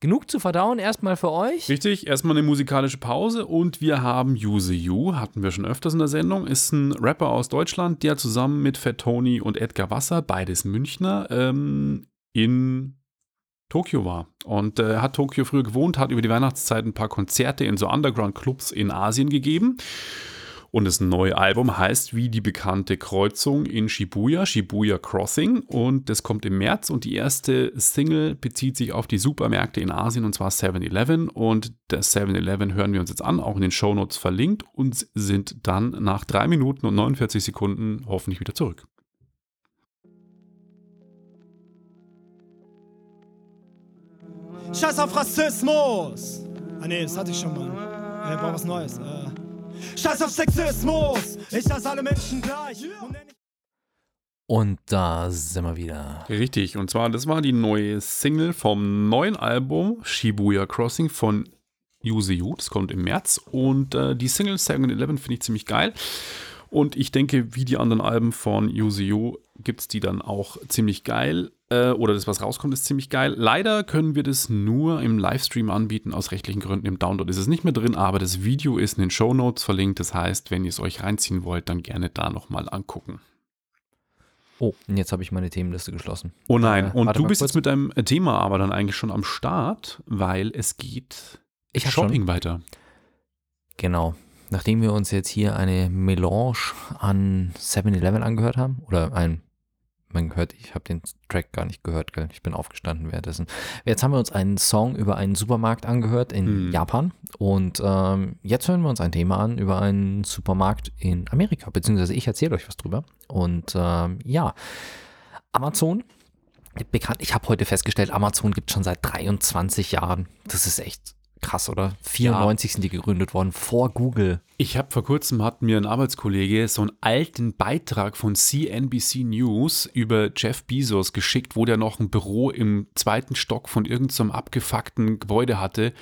Genug zu verdauen erstmal für euch. Richtig, erstmal eine musikalische Pause und wir haben Use You, hatten wir schon öfters in der Sendung, ist ein Rapper aus Deutschland, der zusammen mit Fat Tony und Edgar Wasser, beides Münchner, ähm, in Tokio war. Und äh, hat Tokio früher gewohnt, hat über die Weihnachtszeit ein paar Konzerte in so Underground-Clubs in Asien gegeben und das neue Album heißt wie die bekannte Kreuzung in Shibuya, Shibuya Crossing. Und das kommt im März. Und die erste Single bezieht sich auf die Supermärkte in Asien und zwar 7-Eleven. Und das 7-Eleven hören wir uns jetzt an, auch in den Shownotes verlinkt und sind dann nach 3 Minuten und 49 Sekunden hoffentlich wieder zurück. Scheiß auf Rassismus! Ah ne, das hatte ich schon mal. Ich brauch was Neues. Äh. Scheiß auf Sexismus. Ich hasse alle Menschen gleich. Und da sind wir wieder. Richtig, und zwar, das war die neue Single vom neuen Album Shibuya Crossing von You. Das kommt im März. Und äh, die Single 7-Eleven finde ich ziemlich geil. Und ich denke, wie die anderen Alben von You gibt es die dann auch ziemlich geil. Äh, oder das, was rauskommt, ist ziemlich geil. Leider können wir das nur im Livestream anbieten, aus rechtlichen Gründen. Im Download ist es nicht mehr drin, aber das Video ist in den Show Notes verlinkt. Das heißt, wenn ihr es euch reinziehen wollt, dann gerne da nochmal angucken. Oh, und jetzt habe ich meine Themenliste geschlossen. Oh nein, äh, und du bist jetzt mit deinem Thema aber dann eigentlich schon am Start, weil es geht ich Shopping schon. weiter. Genau, nachdem wir uns jetzt hier eine Melange an 7-Eleven angehört haben, oder ein, man hört, ich habe den Track gar nicht gehört, gell? ich bin aufgestanden währenddessen. Jetzt haben wir uns einen Song über einen Supermarkt angehört in hm. Japan und ähm, jetzt hören wir uns ein Thema an über einen Supermarkt in Amerika, beziehungsweise ich erzähle euch was drüber. Und ähm, ja, Amazon bekannt. Ich habe heute festgestellt, Amazon gibt schon seit 23 Jahren. Das ist echt krass, oder? 94 ja. sind die gegründet worden, vor Google. Ich habe vor kurzem, hat mir ein Arbeitskollege so einen alten Beitrag von CNBC News über Jeff Bezos geschickt, wo der noch ein Büro im zweiten Stock von irgendeinem so abgefuckten Gebäude hatte,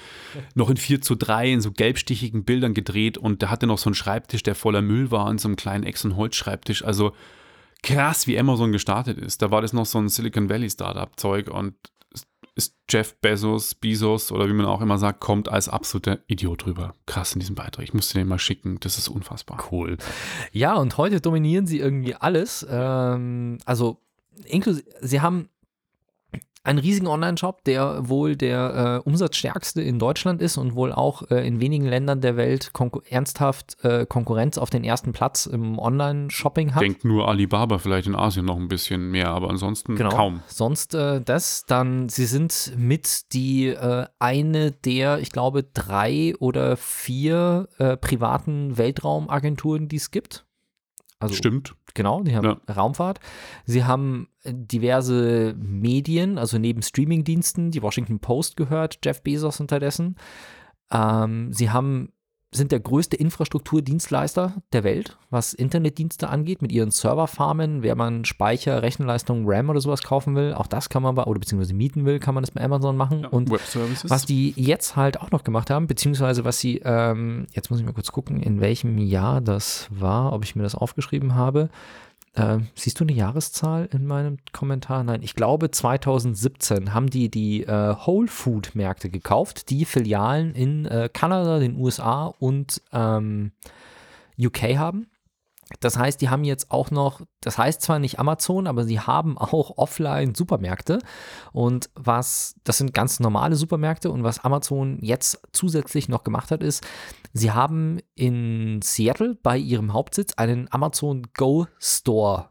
noch in 4 zu 3 in so gelbstichigen Bildern gedreht und der hatte noch so einen Schreibtisch, der voller Müll war, in so einem kleinen Ex- und Holzschreibtisch. Also krass, wie Amazon gestartet ist. Da war das noch so ein Silicon Valley Startup-Zeug und ist Jeff Bezos, Bezos oder wie man auch immer sagt, kommt als absoluter Idiot drüber. Krass in diesem Beitrag. Ich musste den mal schicken. Das ist unfassbar. Cool. Ja, und heute dominieren sie irgendwie alles. Ähm, also, inklusive, sie haben einen riesigen Online-Shop, der wohl der äh, umsatzstärkste in Deutschland ist und wohl auch äh, in wenigen Ländern der Welt ernsthaft äh, Konkurrenz auf den ersten Platz im Online-Shopping hat. Denkt nur Alibaba vielleicht in Asien noch ein bisschen mehr, aber ansonsten genau. kaum. Sonst äh, das, dann sie sind mit die äh, eine der, ich glaube, drei oder vier äh, privaten Weltraumagenturen, die es gibt. Also, Stimmt. Genau, die haben ja. Raumfahrt. Sie haben diverse Medien, also neben Streamingdiensten, die Washington Post gehört, Jeff Bezos unterdessen. Ähm, sie haben sind der größte Infrastrukturdienstleister der Welt, was Internetdienste angeht, mit ihren Serverfarmen. Wer man Speicher, Rechenleistung, RAM oder sowas kaufen will, auch das kann man bei, oder beziehungsweise mieten will, kann man das bei Amazon machen. Ja, und was die jetzt halt auch noch gemacht haben, beziehungsweise was sie, ähm, jetzt muss ich mal kurz gucken, in welchem Jahr das war, ob ich mir das aufgeschrieben habe. Äh, siehst du eine Jahreszahl in meinem Kommentar? Nein, ich glaube 2017 haben die die äh, Whole Food Märkte gekauft, die Filialen in äh, Kanada, den USA und ähm, UK haben. Das heißt, die haben jetzt auch noch, das heißt zwar nicht Amazon, aber sie haben auch offline Supermärkte. Und was, das sind ganz normale Supermärkte. Und was Amazon jetzt zusätzlich noch gemacht hat, ist, sie haben in Seattle bei ihrem Hauptsitz einen Amazon Go Store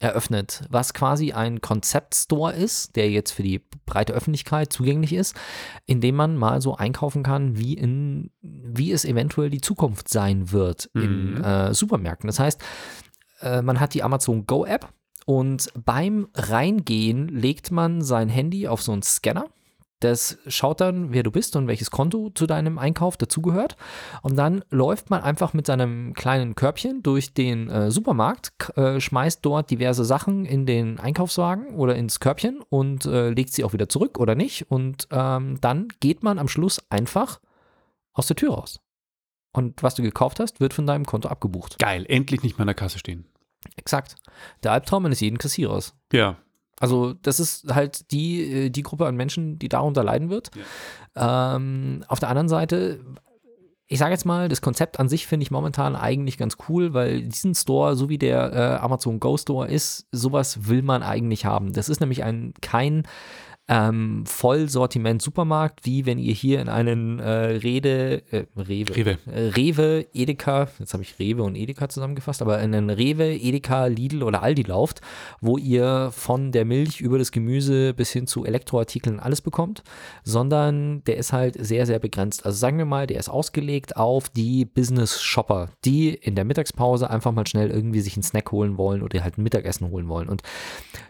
eröffnet, was quasi ein Konzeptstore ist, der jetzt für die breite Öffentlichkeit zugänglich ist, in dem man mal so einkaufen kann, wie, in, wie es eventuell die Zukunft sein wird mhm. in äh, Supermärkten. Das heißt, äh, man hat die Amazon Go App und beim Reingehen legt man sein Handy auf so einen Scanner das schaut dann, wer du bist und welches Konto zu deinem Einkauf dazugehört. Und dann läuft man einfach mit seinem kleinen Körbchen durch den äh, Supermarkt, äh, schmeißt dort diverse Sachen in den Einkaufswagen oder ins Körbchen und äh, legt sie auch wieder zurück oder nicht. Und ähm, dann geht man am Schluss einfach aus der Tür raus. Und was du gekauft hast, wird von deinem Konto abgebucht. Geil, endlich nicht mehr an der Kasse stehen. Exakt. Der Albtraum eines jeden Kassierers. Ja, also das ist halt die, äh, die Gruppe an Menschen, die darunter leiden wird. Ja. Ähm, auf der anderen Seite, ich sage jetzt mal, das Konzept an sich finde ich momentan eigentlich ganz cool, weil diesen Store, so wie der äh, Amazon Go Store ist, sowas will man eigentlich haben. Das ist nämlich ein kein ähm, Vollsortiment-Supermarkt, wie wenn ihr hier in einen äh, Rede, äh, Rewe, Rewe. Äh, Rewe, Edeka, jetzt habe ich Rewe und Edeka zusammengefasst, aber in einen Rewe, Edeka, Lidl oder Aldi lauft, wo ihr von der Milch über das Gemüse bis hin zu Elektroartikeln alles bekommt, sondern der ist halt sehr, sehr begrenzt. Also sagen wir mal, der ist ausgelegt auf die Business-Shopper, die in der Mittagspause einfach mal schnell irgendwie sich einen Snack holen wollen oder halt ein Mittagessen holen wollen. Und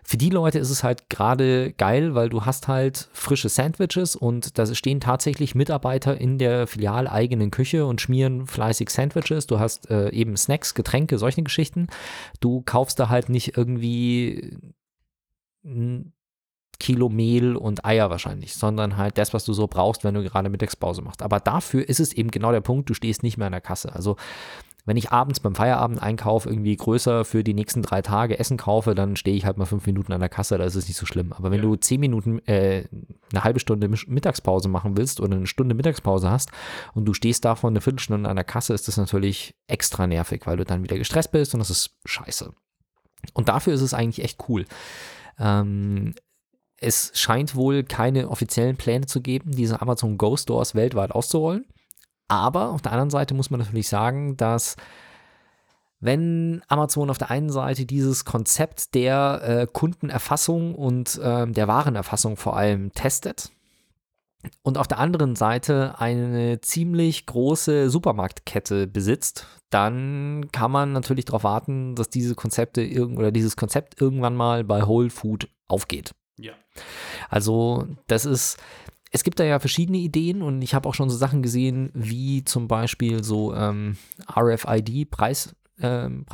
für die Leute ist es halt gerade geil, weil du hast halt frische Sandwiches und da stehen tatsächlich Mitarbeiter in der filialeigenen Küche und schmieren fleißig Sandwiches. Du hast äh, eben Snacks, Getränke, solche Geschichten. Du kaufst da halt nicht irgendwie Kilo Mehl und Eier wahrscheinlich, sondern halt das, was du so brauchst, wenn du gerade Mittagspause machst. Aber dafür ist es eben genau der Punkt, du stehst nicht mehr an der Kasse. Also wenn ich abends beim Feierabend-Einkauf irgendwie größer für die nächsten drei Tage Essen kaufe, dann stehe ich halt mal fünf Minuten an der Kasse, da ist es nicht so schlimm. Aber wenn ja. du zehn Minuten, äh, eine halbe Stunde Mittagspause machen willst oder eine Stunde Mittagspause hast und du stehst davon eine Viertelstunde an der Kasse, ist das natürlich extra nervig, weil du dann wieder gestresst bist und das ist scheiße. Und dafür ist es eigentlich echt cool. Ähm, es scheint wohl keine offiziellen Pläne zu geben, diese Amazon Go Stores weltweit auszurollen. Aber auf der anderen Seite muss man natürlich sagen, dass wenn Amazon auf der einen Seite dieses Konzept der äh, Kundenerfassung und äh, der Warenerfassung vor allem testet und auf der anderen Seite eine ziemlich große Supermarktkette besitzt, dann kann man natürlich darauf warten, dass diese Konzepte oder dieses Konzept irgendwann mal bei Whole Food aufgeht. Also das ist es gibt da ja verschiedene Ideen und ich habe auch schon so Sachen gesehen, wie zum Beispiel so ähm, RFID-Preis, ähm,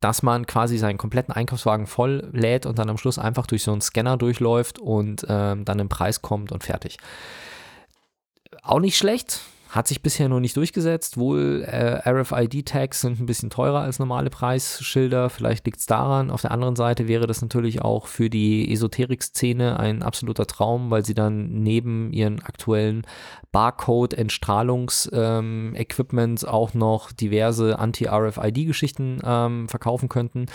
dass man quasi seinen kompletten Einkaufswagen voll lädt und dann am Schluss einfach durch so einen Scanner durchläuft und ähm, dann im Preis kommt und fertig. Auch nicht schlecht, hat sich bisher noch nicht durchgesetzt. Wohl äh, RFID-Tags sind ein bisschen teurer als normale Preisschilder. Vielleicht liegt es daran. Auf der anderen Seite wäre das natürlich auch für die Esoterik-Szene ein absoluter Traum, weil sie dann neben ihren aktuellen Barcode-Entstrahlungs-Equipment ähm, auch noch diverse Anti-RFID-Geschichten ähm, verkaufen könnten.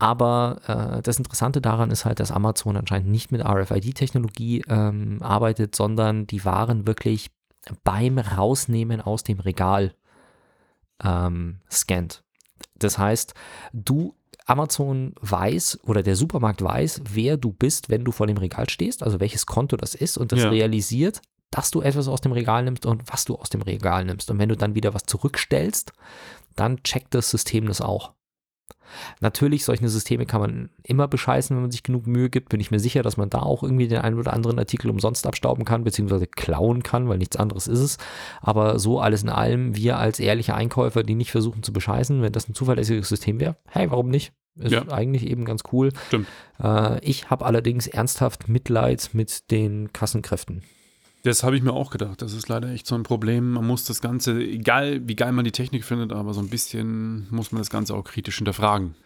Aber äh, das Interessante daran ist halt, dass Amazon anscheinend nicht mit RFID-Technologie ähm, arbeitet, sondern die Waren wirklich beim Rausnehmen aus dem Regal ähm, scannt. Das heißt, du Amazon weiß oder der Supermarkt weiß, wer du bist, wenn du vor dem Regal stehst, also welches Konto das ist und das ja. realisiert, dass du etwas aus dem Regal nimmst und was du aus dem Regal nimmst. Und wenn du dann wieder was zurückstellst, dann checkt das System das auch. Natürlich, solche Systeme kann man immer bescheißen, wenn man sich genug Mühe gibt. Bin ich mir sicher, dass man da auch irgendwie den einen oder anderen Artikel umsonst abstauben kann, beziehungsweise klauen kann, weil nichts anderes ist es. Aber so alles in allem, wir als ehrliche Einkäufer, die nicht versuchen zu bescheißen, wenn das ein zuverlässiges System wäre, hey, warum nicht? Ist ja. eigentlich eben ganz cool. Stimmt. Äh, ich habe allerdings ernsthaft Mitleid mit den Kassenkräften. Das habe ich mir auch gedacht. Das ist leider echt so ein Problem. Man muss das Ganze, egal wie geil man die Technik findet, aber so ein bisschen muss man das Ganze auch kritisch hinterfragen.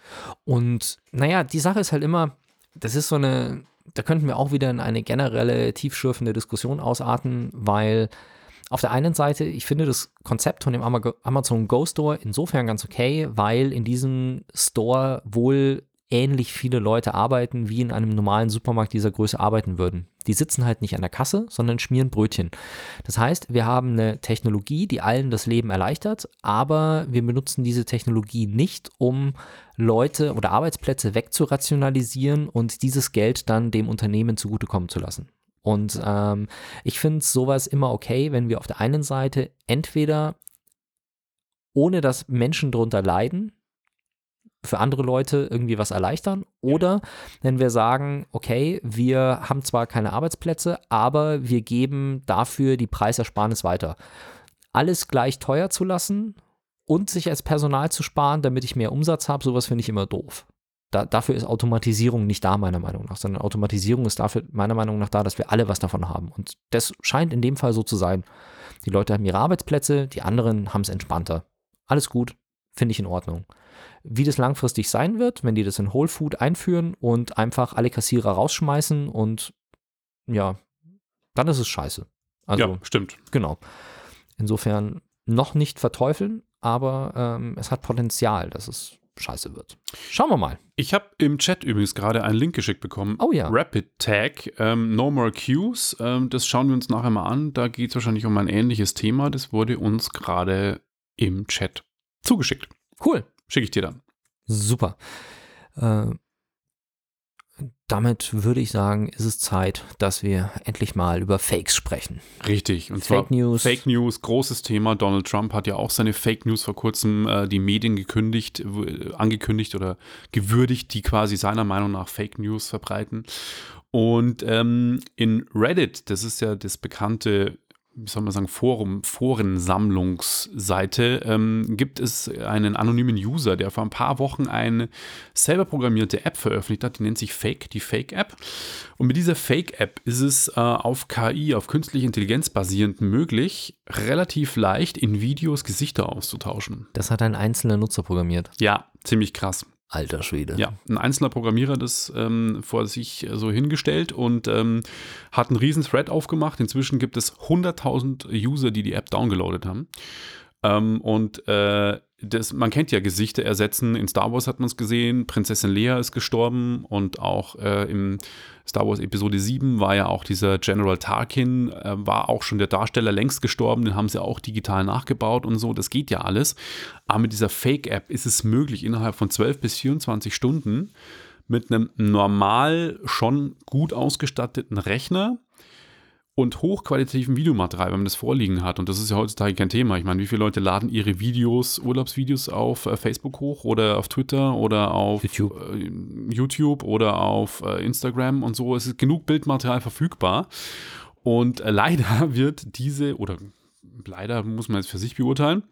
Und naja, die Sache ist halt immer, das ist so eine, da könnten wir auch wieder in eine generelle, tiefschürfende Diskussion ausarten, weil auf der einen Seite, ich finde das Konzept von dem Amazon Go Store insofern ganz okay, weil in diesem Store wohl ähnlich viele Leute arbeiten, wie in einem normalen Supermarkt dieser Größe arbeiten würden. Die sitzen halt nicht an der Kasse, sondern schmieren Brötchen. Das heißt, wir haben eine Technologie, die allen das Leben erleichtert, aber wir benutzen diese Technologie nicht, um Leute oder Arbeitsplätze wegzurationalisieren und dieses Geld dann dem Unternehmen zugutekommen zu lassen. Und ähm, ich finde sowas immer okay, wenn wir auf der einen Seite entweder ohne dass Menschen darunter leiden, für andere Leute irgendwie was erleichtern. Oder wenn wir sagen, okay, wir haben zwar keine Arbeitsplätze, aber wir geben dafür die Preisersparnis weiter. Alles gleich teuer zu lassen und sich als Personal zu sparen, damit ich mehr Umsatz habe, sowas finde ich immer doof. Da, dafür ist Automatisierung nicht da, meiner Meinung nach, sondern Automatisierung ist dafür meiner Meinung nach da, dass wir alle was davon haben. Und das scheint in dem Fall so zu sein. Die Leute haben ihre Arbeitsplätze, die anderen haben es entspannter. Alles gut, finde ich in Ordnung wie das langfristig sein wird, wenn die das in Whole Food einführen und einfach alle Kassierer rausschmeißen und ja, dann ist es scheiße. Also, ja, stimmt. Genau. Insofern noch nicht verteufeln, aber ähm, es hat Potenzial, dass es scheiße wird. Schauen wir mal. Ich habe im Chat übrigens gerade einen Link geschickt bekommen. Oh ja. Rapid Tag, ähm, No More Queues. Ähm, das schauen wir uns nachher mal an. Da geht es wahrscheinlich um ein ähnliches Thema. Das wurde uns gerade im Chat zugeschickt. Cool. Schicke ich dir dann. Super. Äh, damit würde ich sagen, ist es Zeit, dass wir endlich mal über Fakes sprechen. Richtig. Und Fake News. Fake News, großes Thema. Donald Trump hat ja auch seine Fake News vor kurzem äh, die Medien gekündigt, äh, angekündigt oder gewürdigt, die quasi seiner Meinung nach Fake News verbreiten. Und ähm, in Reddit, das ist ja das bekannte wie soll man sagen, Forum, Forensammlungsseite ähm, gibt es einen anonymen User, der vor ein paar Wochen eine selber programmierte App veröffentlicht hat, die nennt sich Fake, die Fake-App. Und mit dieser Fake-App ist es äh, auf KI, auf künstliche Intelligenz basierend möglich, relativ leicht in Videos Gesichter auszutauschen. Das hat ein einzelner Nutzer programmiert. Ja, ziemlich krass. Alter Schwede. Ja, ein einzelner Programmierer das ähm, vor sich so hingestellt und ähm, hat einen riesen Thread aufgemacht. Inzwischen gibt es 100.000 User, die die App downgeloadet haben. Ähm, und äh, das, man kennt ja Gesichter ersetzen. In Star Wars hat man es gesehen. Prinzessin Leia ist gestorben und auch äh, im Star Wars Episode 7 war ja auch dieser General Tarkin, äh, war auch schon der Darsteller längst gestorben. Den haben sie auch digital nachgebaut und so. Das geht ja alles. Aber mit dieser Fake-App ist es möglich, innerhalb von 12 bis 24 Stunden mit einem normal schon gut ausgestatteten Rechner und hochqualitativen Videomaterial, wenn man das vorliegen hat. Und das ist ja heutzutage kein Thema. Ich meine, wie viele Leute laden ihre Videos, Urlaubsvideos auf äh, Facebook hoch oder auf Twitter oder auf YouTube, äh, YouTube oder auf äh, Instagram und so. Es ist genug Bildmaterial verfügbar. Und äh, leider wird diese, oder leider muss man jetzt für sich beurteilen,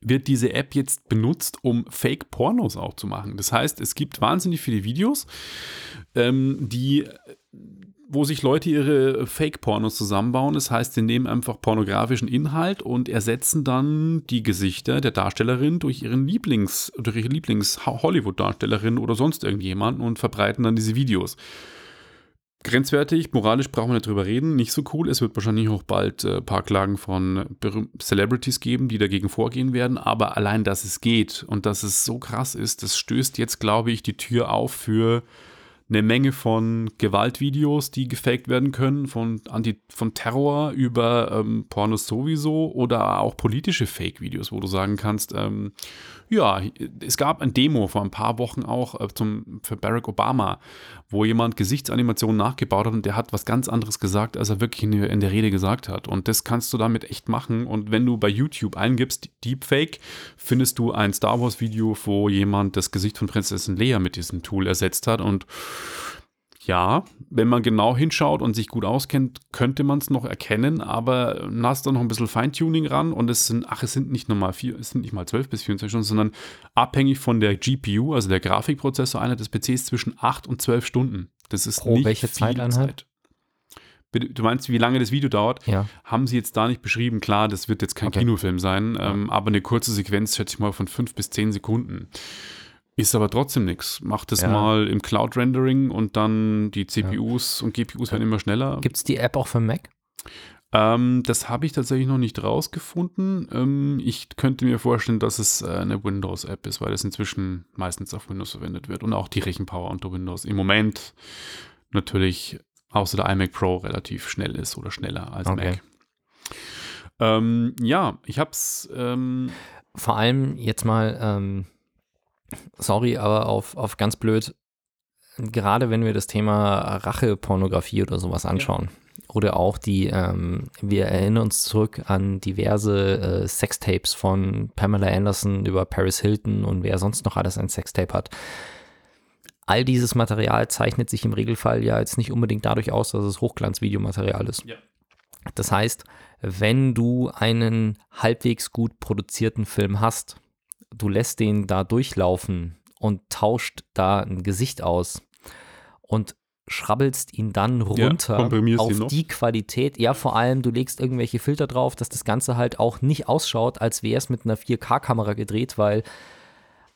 wird diese App jetzt benutzt, um Fake-Pornos auch zu machen. Das heißt, es gibt wahnsinnig viele Videos, ähm, die wo sich Leute ihre Fake-Pornos zusammenbauen. Das heißt, sie nehmen einfach pornografischen Inhalt und ersetzen dann die Gesichter der Darstellerin durch ihren Lieblings, durch ihre Lieblings-Hollywood-Darstellerin oder sonst irgendjemanden und verbreiten dann diese Videos. Grenzwertig, moralisch brauchen wir nicht drüber reden, nicht so cool. Es wird wahrscheinlich auch bald ein äh, paar Klagen von Celebrities geben, die dagegen vorgehen werden. Aber allein, dass es geht und dass es so krass ist, das stößt jetzt, glaube ich, die Tür auf für eine Menge von Gewaltvideos, die gefaked werden können, von, Anti von Terror über ähm, Pornos sowieso oder auch politische Fake-Videos, wo du sagen kannst, ähm, ja, es gab ein Demo vor ein paar Wochen auch äh, zum, für Barack Obama, wo jemand Gesichtsanimationen nachgebaut hat und der hat was ganz anderes gesagt, als er wirklich in der, in der Rede gesagt hat. Und das kannst du damit echt machen. Und wenn du bei YouTube eingibst, Deepfake, findest du ein Star Wars-Video, wo jemand das Gesicht von Prinzessin Leia mit diesem Tool ersetzt hat. Und ja, wenn man genau hinschaut und sich gut auskennt, könnte man es noch erkennen, aber hast da noch ein bisschen Feintuning ran und es sind, ach, es sind nicht nochmal vier, es sind nicht mal 12 bis 24 Stunden, sondern abhängig von der GPU, also der Grafikprozessor einer des PCs, zwischen 8 und 12 Stunden. Das ist Pro nicht welche viel Zeiteinheit? Zeit. Du meinst, wie lange das Video dauert? Ja. Haben sie jetzt da nicht beschrieben. Klar, das wird jetzt kein Okay. Kinofilm sein, ähm, aber eine kurze Sequenz, schätze ich mal, von 5 bis 10 Sekunden. Ist aber trotzdem nichts. Mach das Ja. mal im Cloud-Rendering und dann die CPUs und GPUs werden immer schneller. Gibt es die App auch für Mac? Ähm, das habe ich tatsächlich noch nicht rausgefunden. Ähm, ich könnte mir vorstellen, dass es äh, eine Windows-App ist, weil es inzwischen meistens auf Windows verwendet wird und auch die Rechenpower unter Windows im Moment natürlich außer der iMac Pro relativ schnell ist oder schneller als Okay. Mac. Ähm, ja, ich habe es. Ähm, Vor allem jetzt mal, ähm, sorry, aber auf, auf ganz blöd, gerade wenn wir das Thema Rache-Pornografie oder sowas anschauen. Oder auch die, ähm, wir erinnern uns zurück an diverse äh, Sextapes von Pamela Anderson über Paris Hilton und wer sonst noch alles ein Sextape hat. All dieses Material zeichnet sich im Regelfall ja jetzt nicht unbedingt dadurch aus, dass es Hochglanzvideomaterial ist. Ja. Das heißt, wenn du einen halbwegs gut produzierten Film hast, du lässt den da durchlaufen und tauscht da ein Gesicht aus und schrabbelst ihn dann runter ihn auf die Qualität. Ja, vor allem, du legst irgendwelche Filter drauf, dass das Ganze halt auch nicht ausschaut, als wäre es mit einer 4K-Kamera gedreht, weil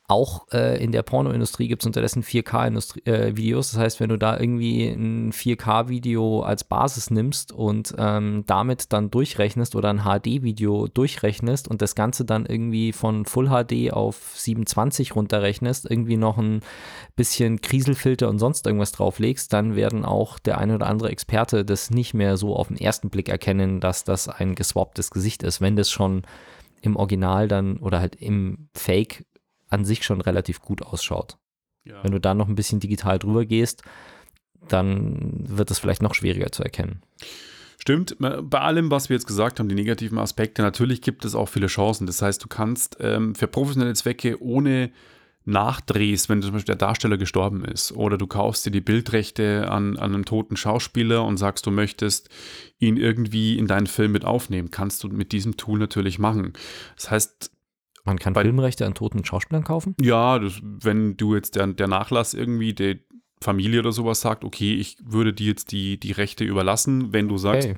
auch äh, in der Pornoindustrie gibt es unterdessen 4K-Videos. das heißt, wenn du da irgendwie ein 4K-Video als Basis nimmst und ähm, damit dann durchrechnest oder ein HD-Video durchrechnest und das Ganze dann irgendwie von Full HD auf 720 runterrechnest, irgendwie noch ein bisschen Kriselfilter und sonst irgendwas drauflegst, dann werden auch der eine oder andere Experte das nicht mehr so auf den ersten Blick erkennen, dass das ein geswapptes Gesicht ist, wenn das schon im Original dann oder halt im Fake an sich schon relativ gut ausschaut. ja. Wenn du dann noch ein bisschen digital drüber gehst, dann wird es vielleicht noch schwieriger zu erkennen. Stimmt, bei allem, was wir jetzt gesagt haben, die negativen Aspekte, natürlich gibt es auch viele Chancen. Das heißt, du kannst ähm, für professionelle Zwecke ohne Nachdrehs, wenn zum Beispiel der Darsteller gestorben ist, oder du kaufst dir die Bildrechte an, an einem toten Schauspieler und sagst, du möchtest ihn irgendwie in deinen Film mit aufnehmen, kannst du mit diesem Tool natürlich machen. Das heißt, Man kann Bei- Filmrechte an toten Schauspielern kaufen? ja, das, wenn du jetzt der, der Nachlass irgendwie der Familie oder sowas sagt, okay, ich würde dir jetzt die, die Rechte überlassen, wenn du sagst, Okay.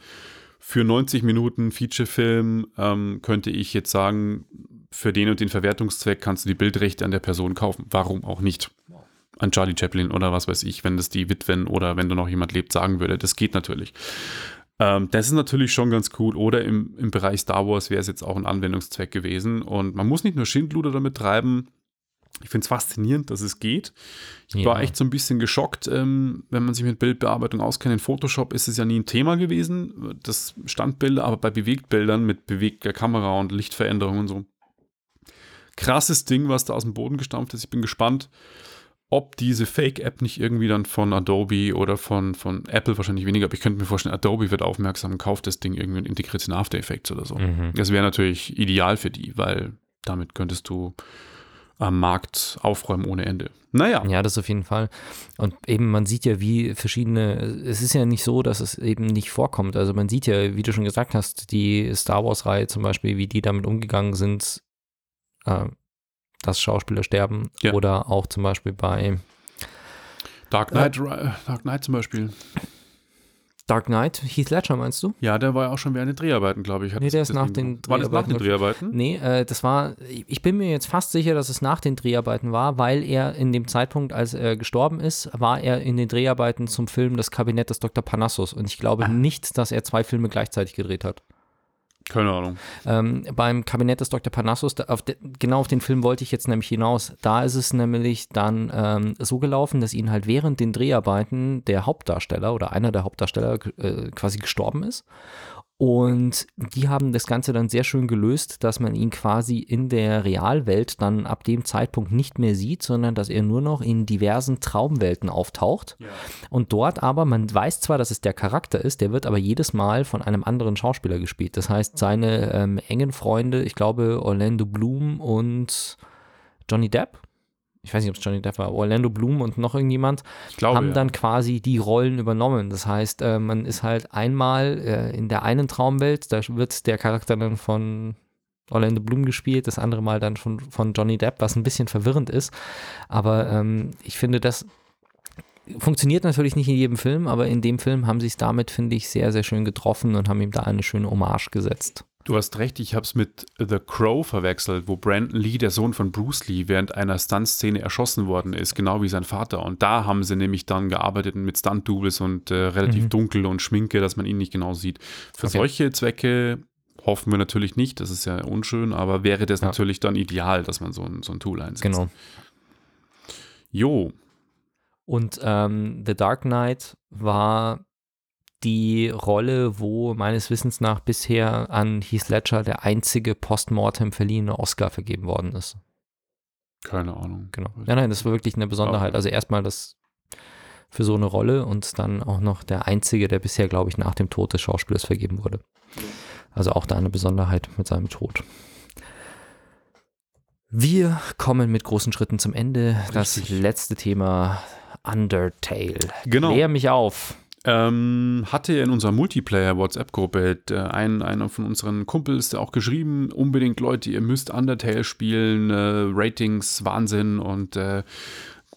für 90 Minuten Featurefilm ähm, könnte ich jetzt sagen, für den und den Verwertungszweck kannst du die Bildrechte an der Person kaufen. Warum auch nicht? An Charlie Chaplin oder was weiß ich, wenn das die Witwen oder wenn da noch jemand lebt, sagen würde. Das geht natürlich. Ähm, das ist natürlich schon ganz cool. Oder im, im Bereich Star Wars wäre es jetzt auch ein Anwendungszweck gewesen. Und man muss nicht nur Schindluder damit treiben. Ich finde es faszinierend, dass es geht. Ich war Ja. echt so ein bisschen geschockt, ähm, wenn man sich mit Bildbearbeitung auskennt. In Photoshop ist es ja nie ein Thema gewesen, das Standbilder, aber bei Bewegtbildern mit bewegter Kamera und Lichtveränderungen und so. Krasses Ding, was da aus dem Boden gestampft ist. Ich bin gespannt, ob diese Fake-App nicht irgendwie dann von Adobe oder von, von Apple wahrscheinlich weniger, aber ich könnte mir vorstellen, Adobe wird aufmerksam und kauft das Ding irgendwie und integriert es in After Effects oder so. Mhm. Das wäre natürlich ideal für die, weil damit könntest du am Markt aufräumen ohne Ende. Naja, Ja, das auf jeden Fall. Und eben, man sieht ja, wie verschiedene, es ist ja nicht so, dass es eben nicht vorkommt. Also man sieht ja, wie du schon gesagt hast, die Star Wars-Reihe zum Beispiel, wie die damit umgegangen sind, äh, dass Schauspieler sterben. Ja. Oder auch zum Beispiel bei, Dark Knight, Ri- Dark Knight zum Beispiel. Dark Knight, Heath Ledger meinst du? Ja, der war ja auch schon während den Dreharbeiten, glaube ich. Hat Nee, der ist nach den War das nach den Dreharbeiten. Dreharbeiten? Nee, äh, das war, ich bin mir jetzt fast sicher, dass es nach den Dreharbeiten war, weil er in dem Zeitpunkt, als er gestorben ist, war er in den Dreharbeiten zum Film Das Kabinett des Dr. Panassus. Und ich glaube nicht, dass er zwei Filme gleichzeitig gedreht hat. Keine Ahnung. Ähm, beim Kabinett des Dr. Panassus, da, auf de, genau auf den Film wollte ich jetzt nämlich hinaus. Da ist es nämlich dann ähm, so gelaufen, dass ihn halt während den Dreharbeiten der Hauptdarsteller oder einer der Hauptdarsteller äh, quasi gestorben ist. Und die haben das Ganze dann sehr schön gelöst, dass man ihn quasi in der Realwelt dann ab dem Zeitpunkt nicht mehr sieht, sondern dass er nur noch in diversen Traumwelten auftaucht. Und dort aber, man weiß zwar, dass es der Charakter ist, der wird aber jedes Mal von einem anderen Schauspieler gespielt. Das heißt, seine ähm, engen Freunde, ich glaube Orlando Bloom und Johnny Depp, ich weiß nicht, ob es Johnny Depp war, Orlando Bloom und noch irgendjemand, glaube, haben ja. dann quasi die Rollen übernommen. Das heißt, äh, man ist halt einmal äh, in der einen Traumwelt, da wird der Charakter dann von Orlando Bloom gespielt, das andere Mal dann von, von Johnny Depp, was ein bisschen verwirrend ist. Aber ähm, ich finde, das funktioniert natürlich nicht in jedem Film, aber in dem Film haben sie es damit, finde ich, sehr, sehr schön getroffen und haben ihm da eine schöne Hommage gesetzt. Du hast recht, ich habe es mit The Crow verwechselt, wo Brandon Lee, der Sohn von Bruce Lee, während einer Stuntszene erschossen worden ist, genau wie sein Vater. Und da haben sie nämlich dann gearbeitet mit Stunt-Doubles und äh, relativ Mhm. dunkel und Schminke, dass man ihn nicht genau sieht. Für Okay. solche Zwecke hoffen wir natürlich nicht, das ist ja unschön, aber wäre das Ja. natürlich dann ideal, dass man so ein, so ein Tool einsetzt. Genau. Jo, Und ähm, The Dark Knight war die Rolle, wo meines Wissens nach bisher an Heath Ledger der einzige postmortem verliehene Oscar vergeben worden ist. keine Ahnung. Genau. Ja, nein, das war wirklich eine Besonderheit. Also erstmal das für so eine Rolle und dann auch noch der einzige, der bisher, glaube ich, nach dem Tod des Schauspielers vergeben wurde. Also auch da eine Besonderheit mit seinem Tod. Wir kommen mit großen Schritten zum Ende. Das Richtig. letzte Thema, Undertale. Genau. Klär mich auf. Ähm, hatte in unserer Multiplayer-WhatsApp-Gruppe äh, ein, einer von unseren Kumpels auch geschrieben, unbedingt Leute, ihr müsst Undertale spielen, äh, Ratings, Wahnsinn und äh,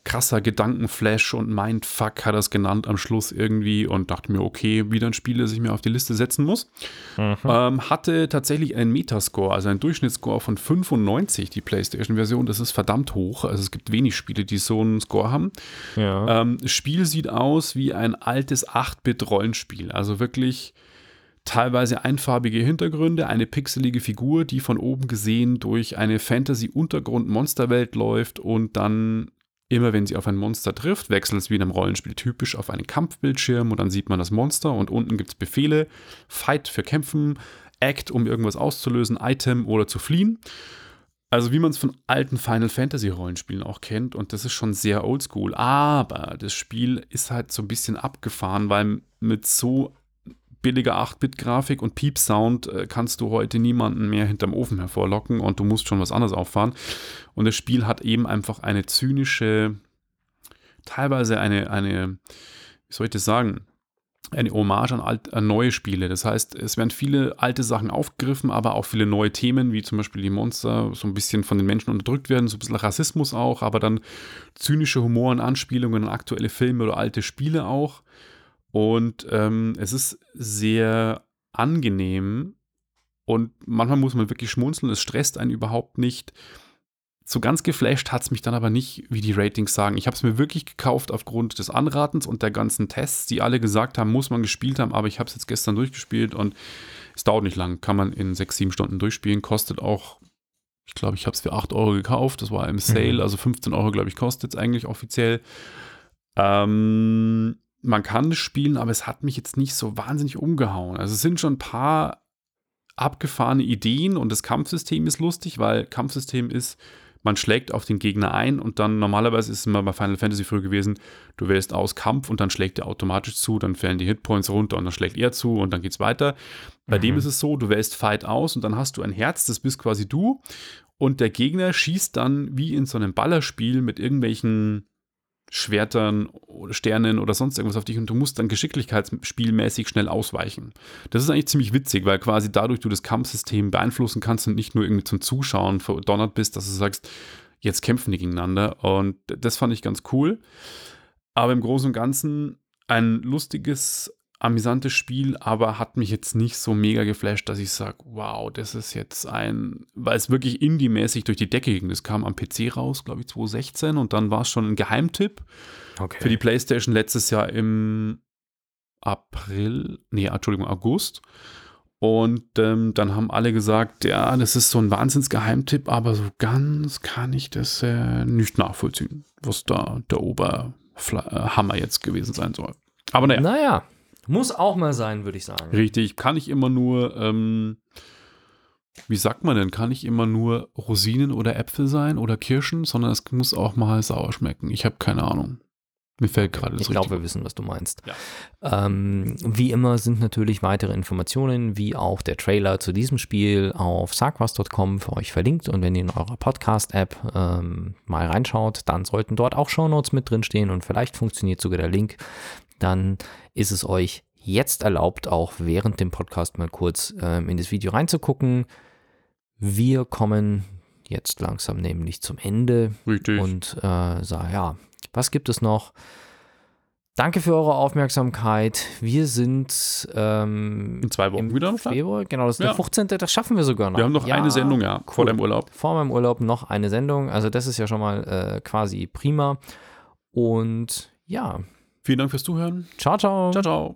krasser Gedankenflash und Mindfuck hat er es genannt am Schluss irgendwie und dachte mir, okay, wieder ein Spiel, das ich mir auf die Liste setzen muss. Ähm, hatte tatsächlich einen Metascore, also einen Durchschnittsscore von 95, die PlayStation-Version. Das ist verdammt hoch. Also es gibt wenig Spiele, die so einen Score haben. Ja. Ähm, das Spiel sieht aus wie ein altes 8-Bit-Rollenspiel. Also wirklich teilweise einfarbige Hintergründe, eine pixelige Figur, die von oben gesehen durch eine Fantasy-Untergrund-Monsterwelt läuft und dann immer wenn sie auf ein Monster trifft, wechselt es wie in einem Rollenspiel typisch auf einen Kampfbildschirm und dann sieht man das Monster und unten gibt es Befehle, Fight für Kämpfen, Act, um irgendwas auszulösen, Item oder zu fliehen. Also wie man es von alten Final Fantasy Rollenspielen auch kennt und das ist schon sehr oldschool. Aber das Spiel ist halt so ein bisschen abgefahren, weil mit so billiger 8-Bit-Grafik und Piep-Sound äh, kannst du heute niemanden mehr hinterm Ofen hervorlocken und du musst schon was anderes auffahren. Und das Spiel hat eben einfach eine zynische, teilweise eine, eine, wie soll ich das sagen, eine Hommage an, alt, an neue Spiele. Das heißt, es werden viele alte Sachen aufgegriffen, aber auch viele neue Themen, wie zum Beispiel die Monster, so ein bisschen von den Menschen unterdrückt werden, so ein bisschen Rassismus auch, aber dann zynische Humor und Anspielungen an aktuelle Filme oder alte Spiele auch. Und ähm, es ist sehr angenehm und manchmal muss man wirklich schmunzeln, es stresst einen überhaupt nicht. So ganz geflasht hat es mich dann aber nicht, wie die Ratings sagen. Ich habe es mir wirklich gekauft aufgrund des Anratens und der ganzen Tests, die alle gesagt haben, muss man gespielt haben, aber ich habe es jetzt gestern durchgespielt und es dauert nicht lang. Kann man in sechs, sieben Stunden durchspielen, kostet auch, ich glaube, ich habe es für 8 Euro gekauft, das war im Sale, Mhm. also 15 Euro, glaube ich, kostet es eigentlich offiziell. Ähm, man kann es spielen, aber es hat mich jetzt nicht so wahnsinnig umgehauen. Also es sind schon ein paar abgefahrene Ideen und das Kampfsystem ist lustig, weil Kampfsystem ist, man schlägt auf den Gegner ein und dann normalerweise ist es immer bei Final Fantasy früher gewesen, du wählst aus Kampf und dann schlägt er automatisch zu, dann fällen die Hitpoints runter und dann schlägt er zu und dann geht's weiter. Bei dem Mhm. ist es so, du wählst Fight aus und dann hast du ein Herz, das bist quasi du und der Gegner schießt dann wie in so einem Ballerspiel mit irgendwelchen Schwertern oder Sternen oder sonst irgendwas auf dich und du musst dann geschicklichkeitsspielmäßig schnell ausweichen. Das ist eigentlich ziemlich witzig, weil quasi dadurch du das Kampfsystem beeinflussen kannst und nicht nur irgendwie zum Zuschauen verdonnert bist, dass du sagst, jetzt kämpfen die gegeneinander. Und das fand ich ganz cool. Aber im Großen und Ganzen ein lustiges amüsantes Spiel, aber hat mich jetzt nicht so mega geflasht, dass ich sage, wow, das ist jetzt ein, weil es wirklich indie-mäßig durch die Decke ging. Das kam am PC raus, glaube ich, 2016 und dann war es schon ein Geheimtipp Okay. für die PlayStation letztes Jahr im April, nee, Entschuldigung, August. Und ähm, dann haben alle gesagt, ja, das ist so ein Wahnsinnsgeheimtipp, aber so ganz kann ich das äh, nicht nachvollziehen, was da der Oberhammer jetzt gewesen sein soll. Aber naja, Naja, muss auch mal sein, würde ich sagen. richtig, kann ich immer nur, ähm, wie sagt man denn, kann ich immer nur Rosinen oder Äpfel sein oder Kirschen, sondern es muss auch mal sauer schmecken. Ich habe keine Ahnung. Mir fällt gerade das Ich glaube, wir wissen, was du meinst. Ja. Ähm, wie immer sind natürlich weitere Informationen, wie auch der Trailer zu diesem Spiel auf sagwas.com für euch verlinkt. Und wenn ihr in eurer Podcast-App ähm, mal reinschaut, dann sollten dort auch Shownotes mit drin stehen und vielleicht funktioniert sogar der Link. Dann ist es euch jetzt erlaubt, auch während dem Podcast mal kurz ähm, in das Video reinzugucken. Wir kommen jetzt langsam nämlich zum Ende Richtig. und äh, sag, ja, was gibt es noch? Danke für eure Aufmerksamkeit. Wir sind ähm, In zwei Wochen wieder am Start. Februar, genau, das ist Ja. der 15. Das schaffen wir sogar noch. Wir haben noch Ja, eine Sendung, ja, vor cool. deinem Urlaub. Vor meinem Urlaub noch eine Sendung. Also das ist ja schon mal äh, quasi prima. Und ja, Vielen Dank fürs Zuhören. ciao, ciao. Ciao, ciao.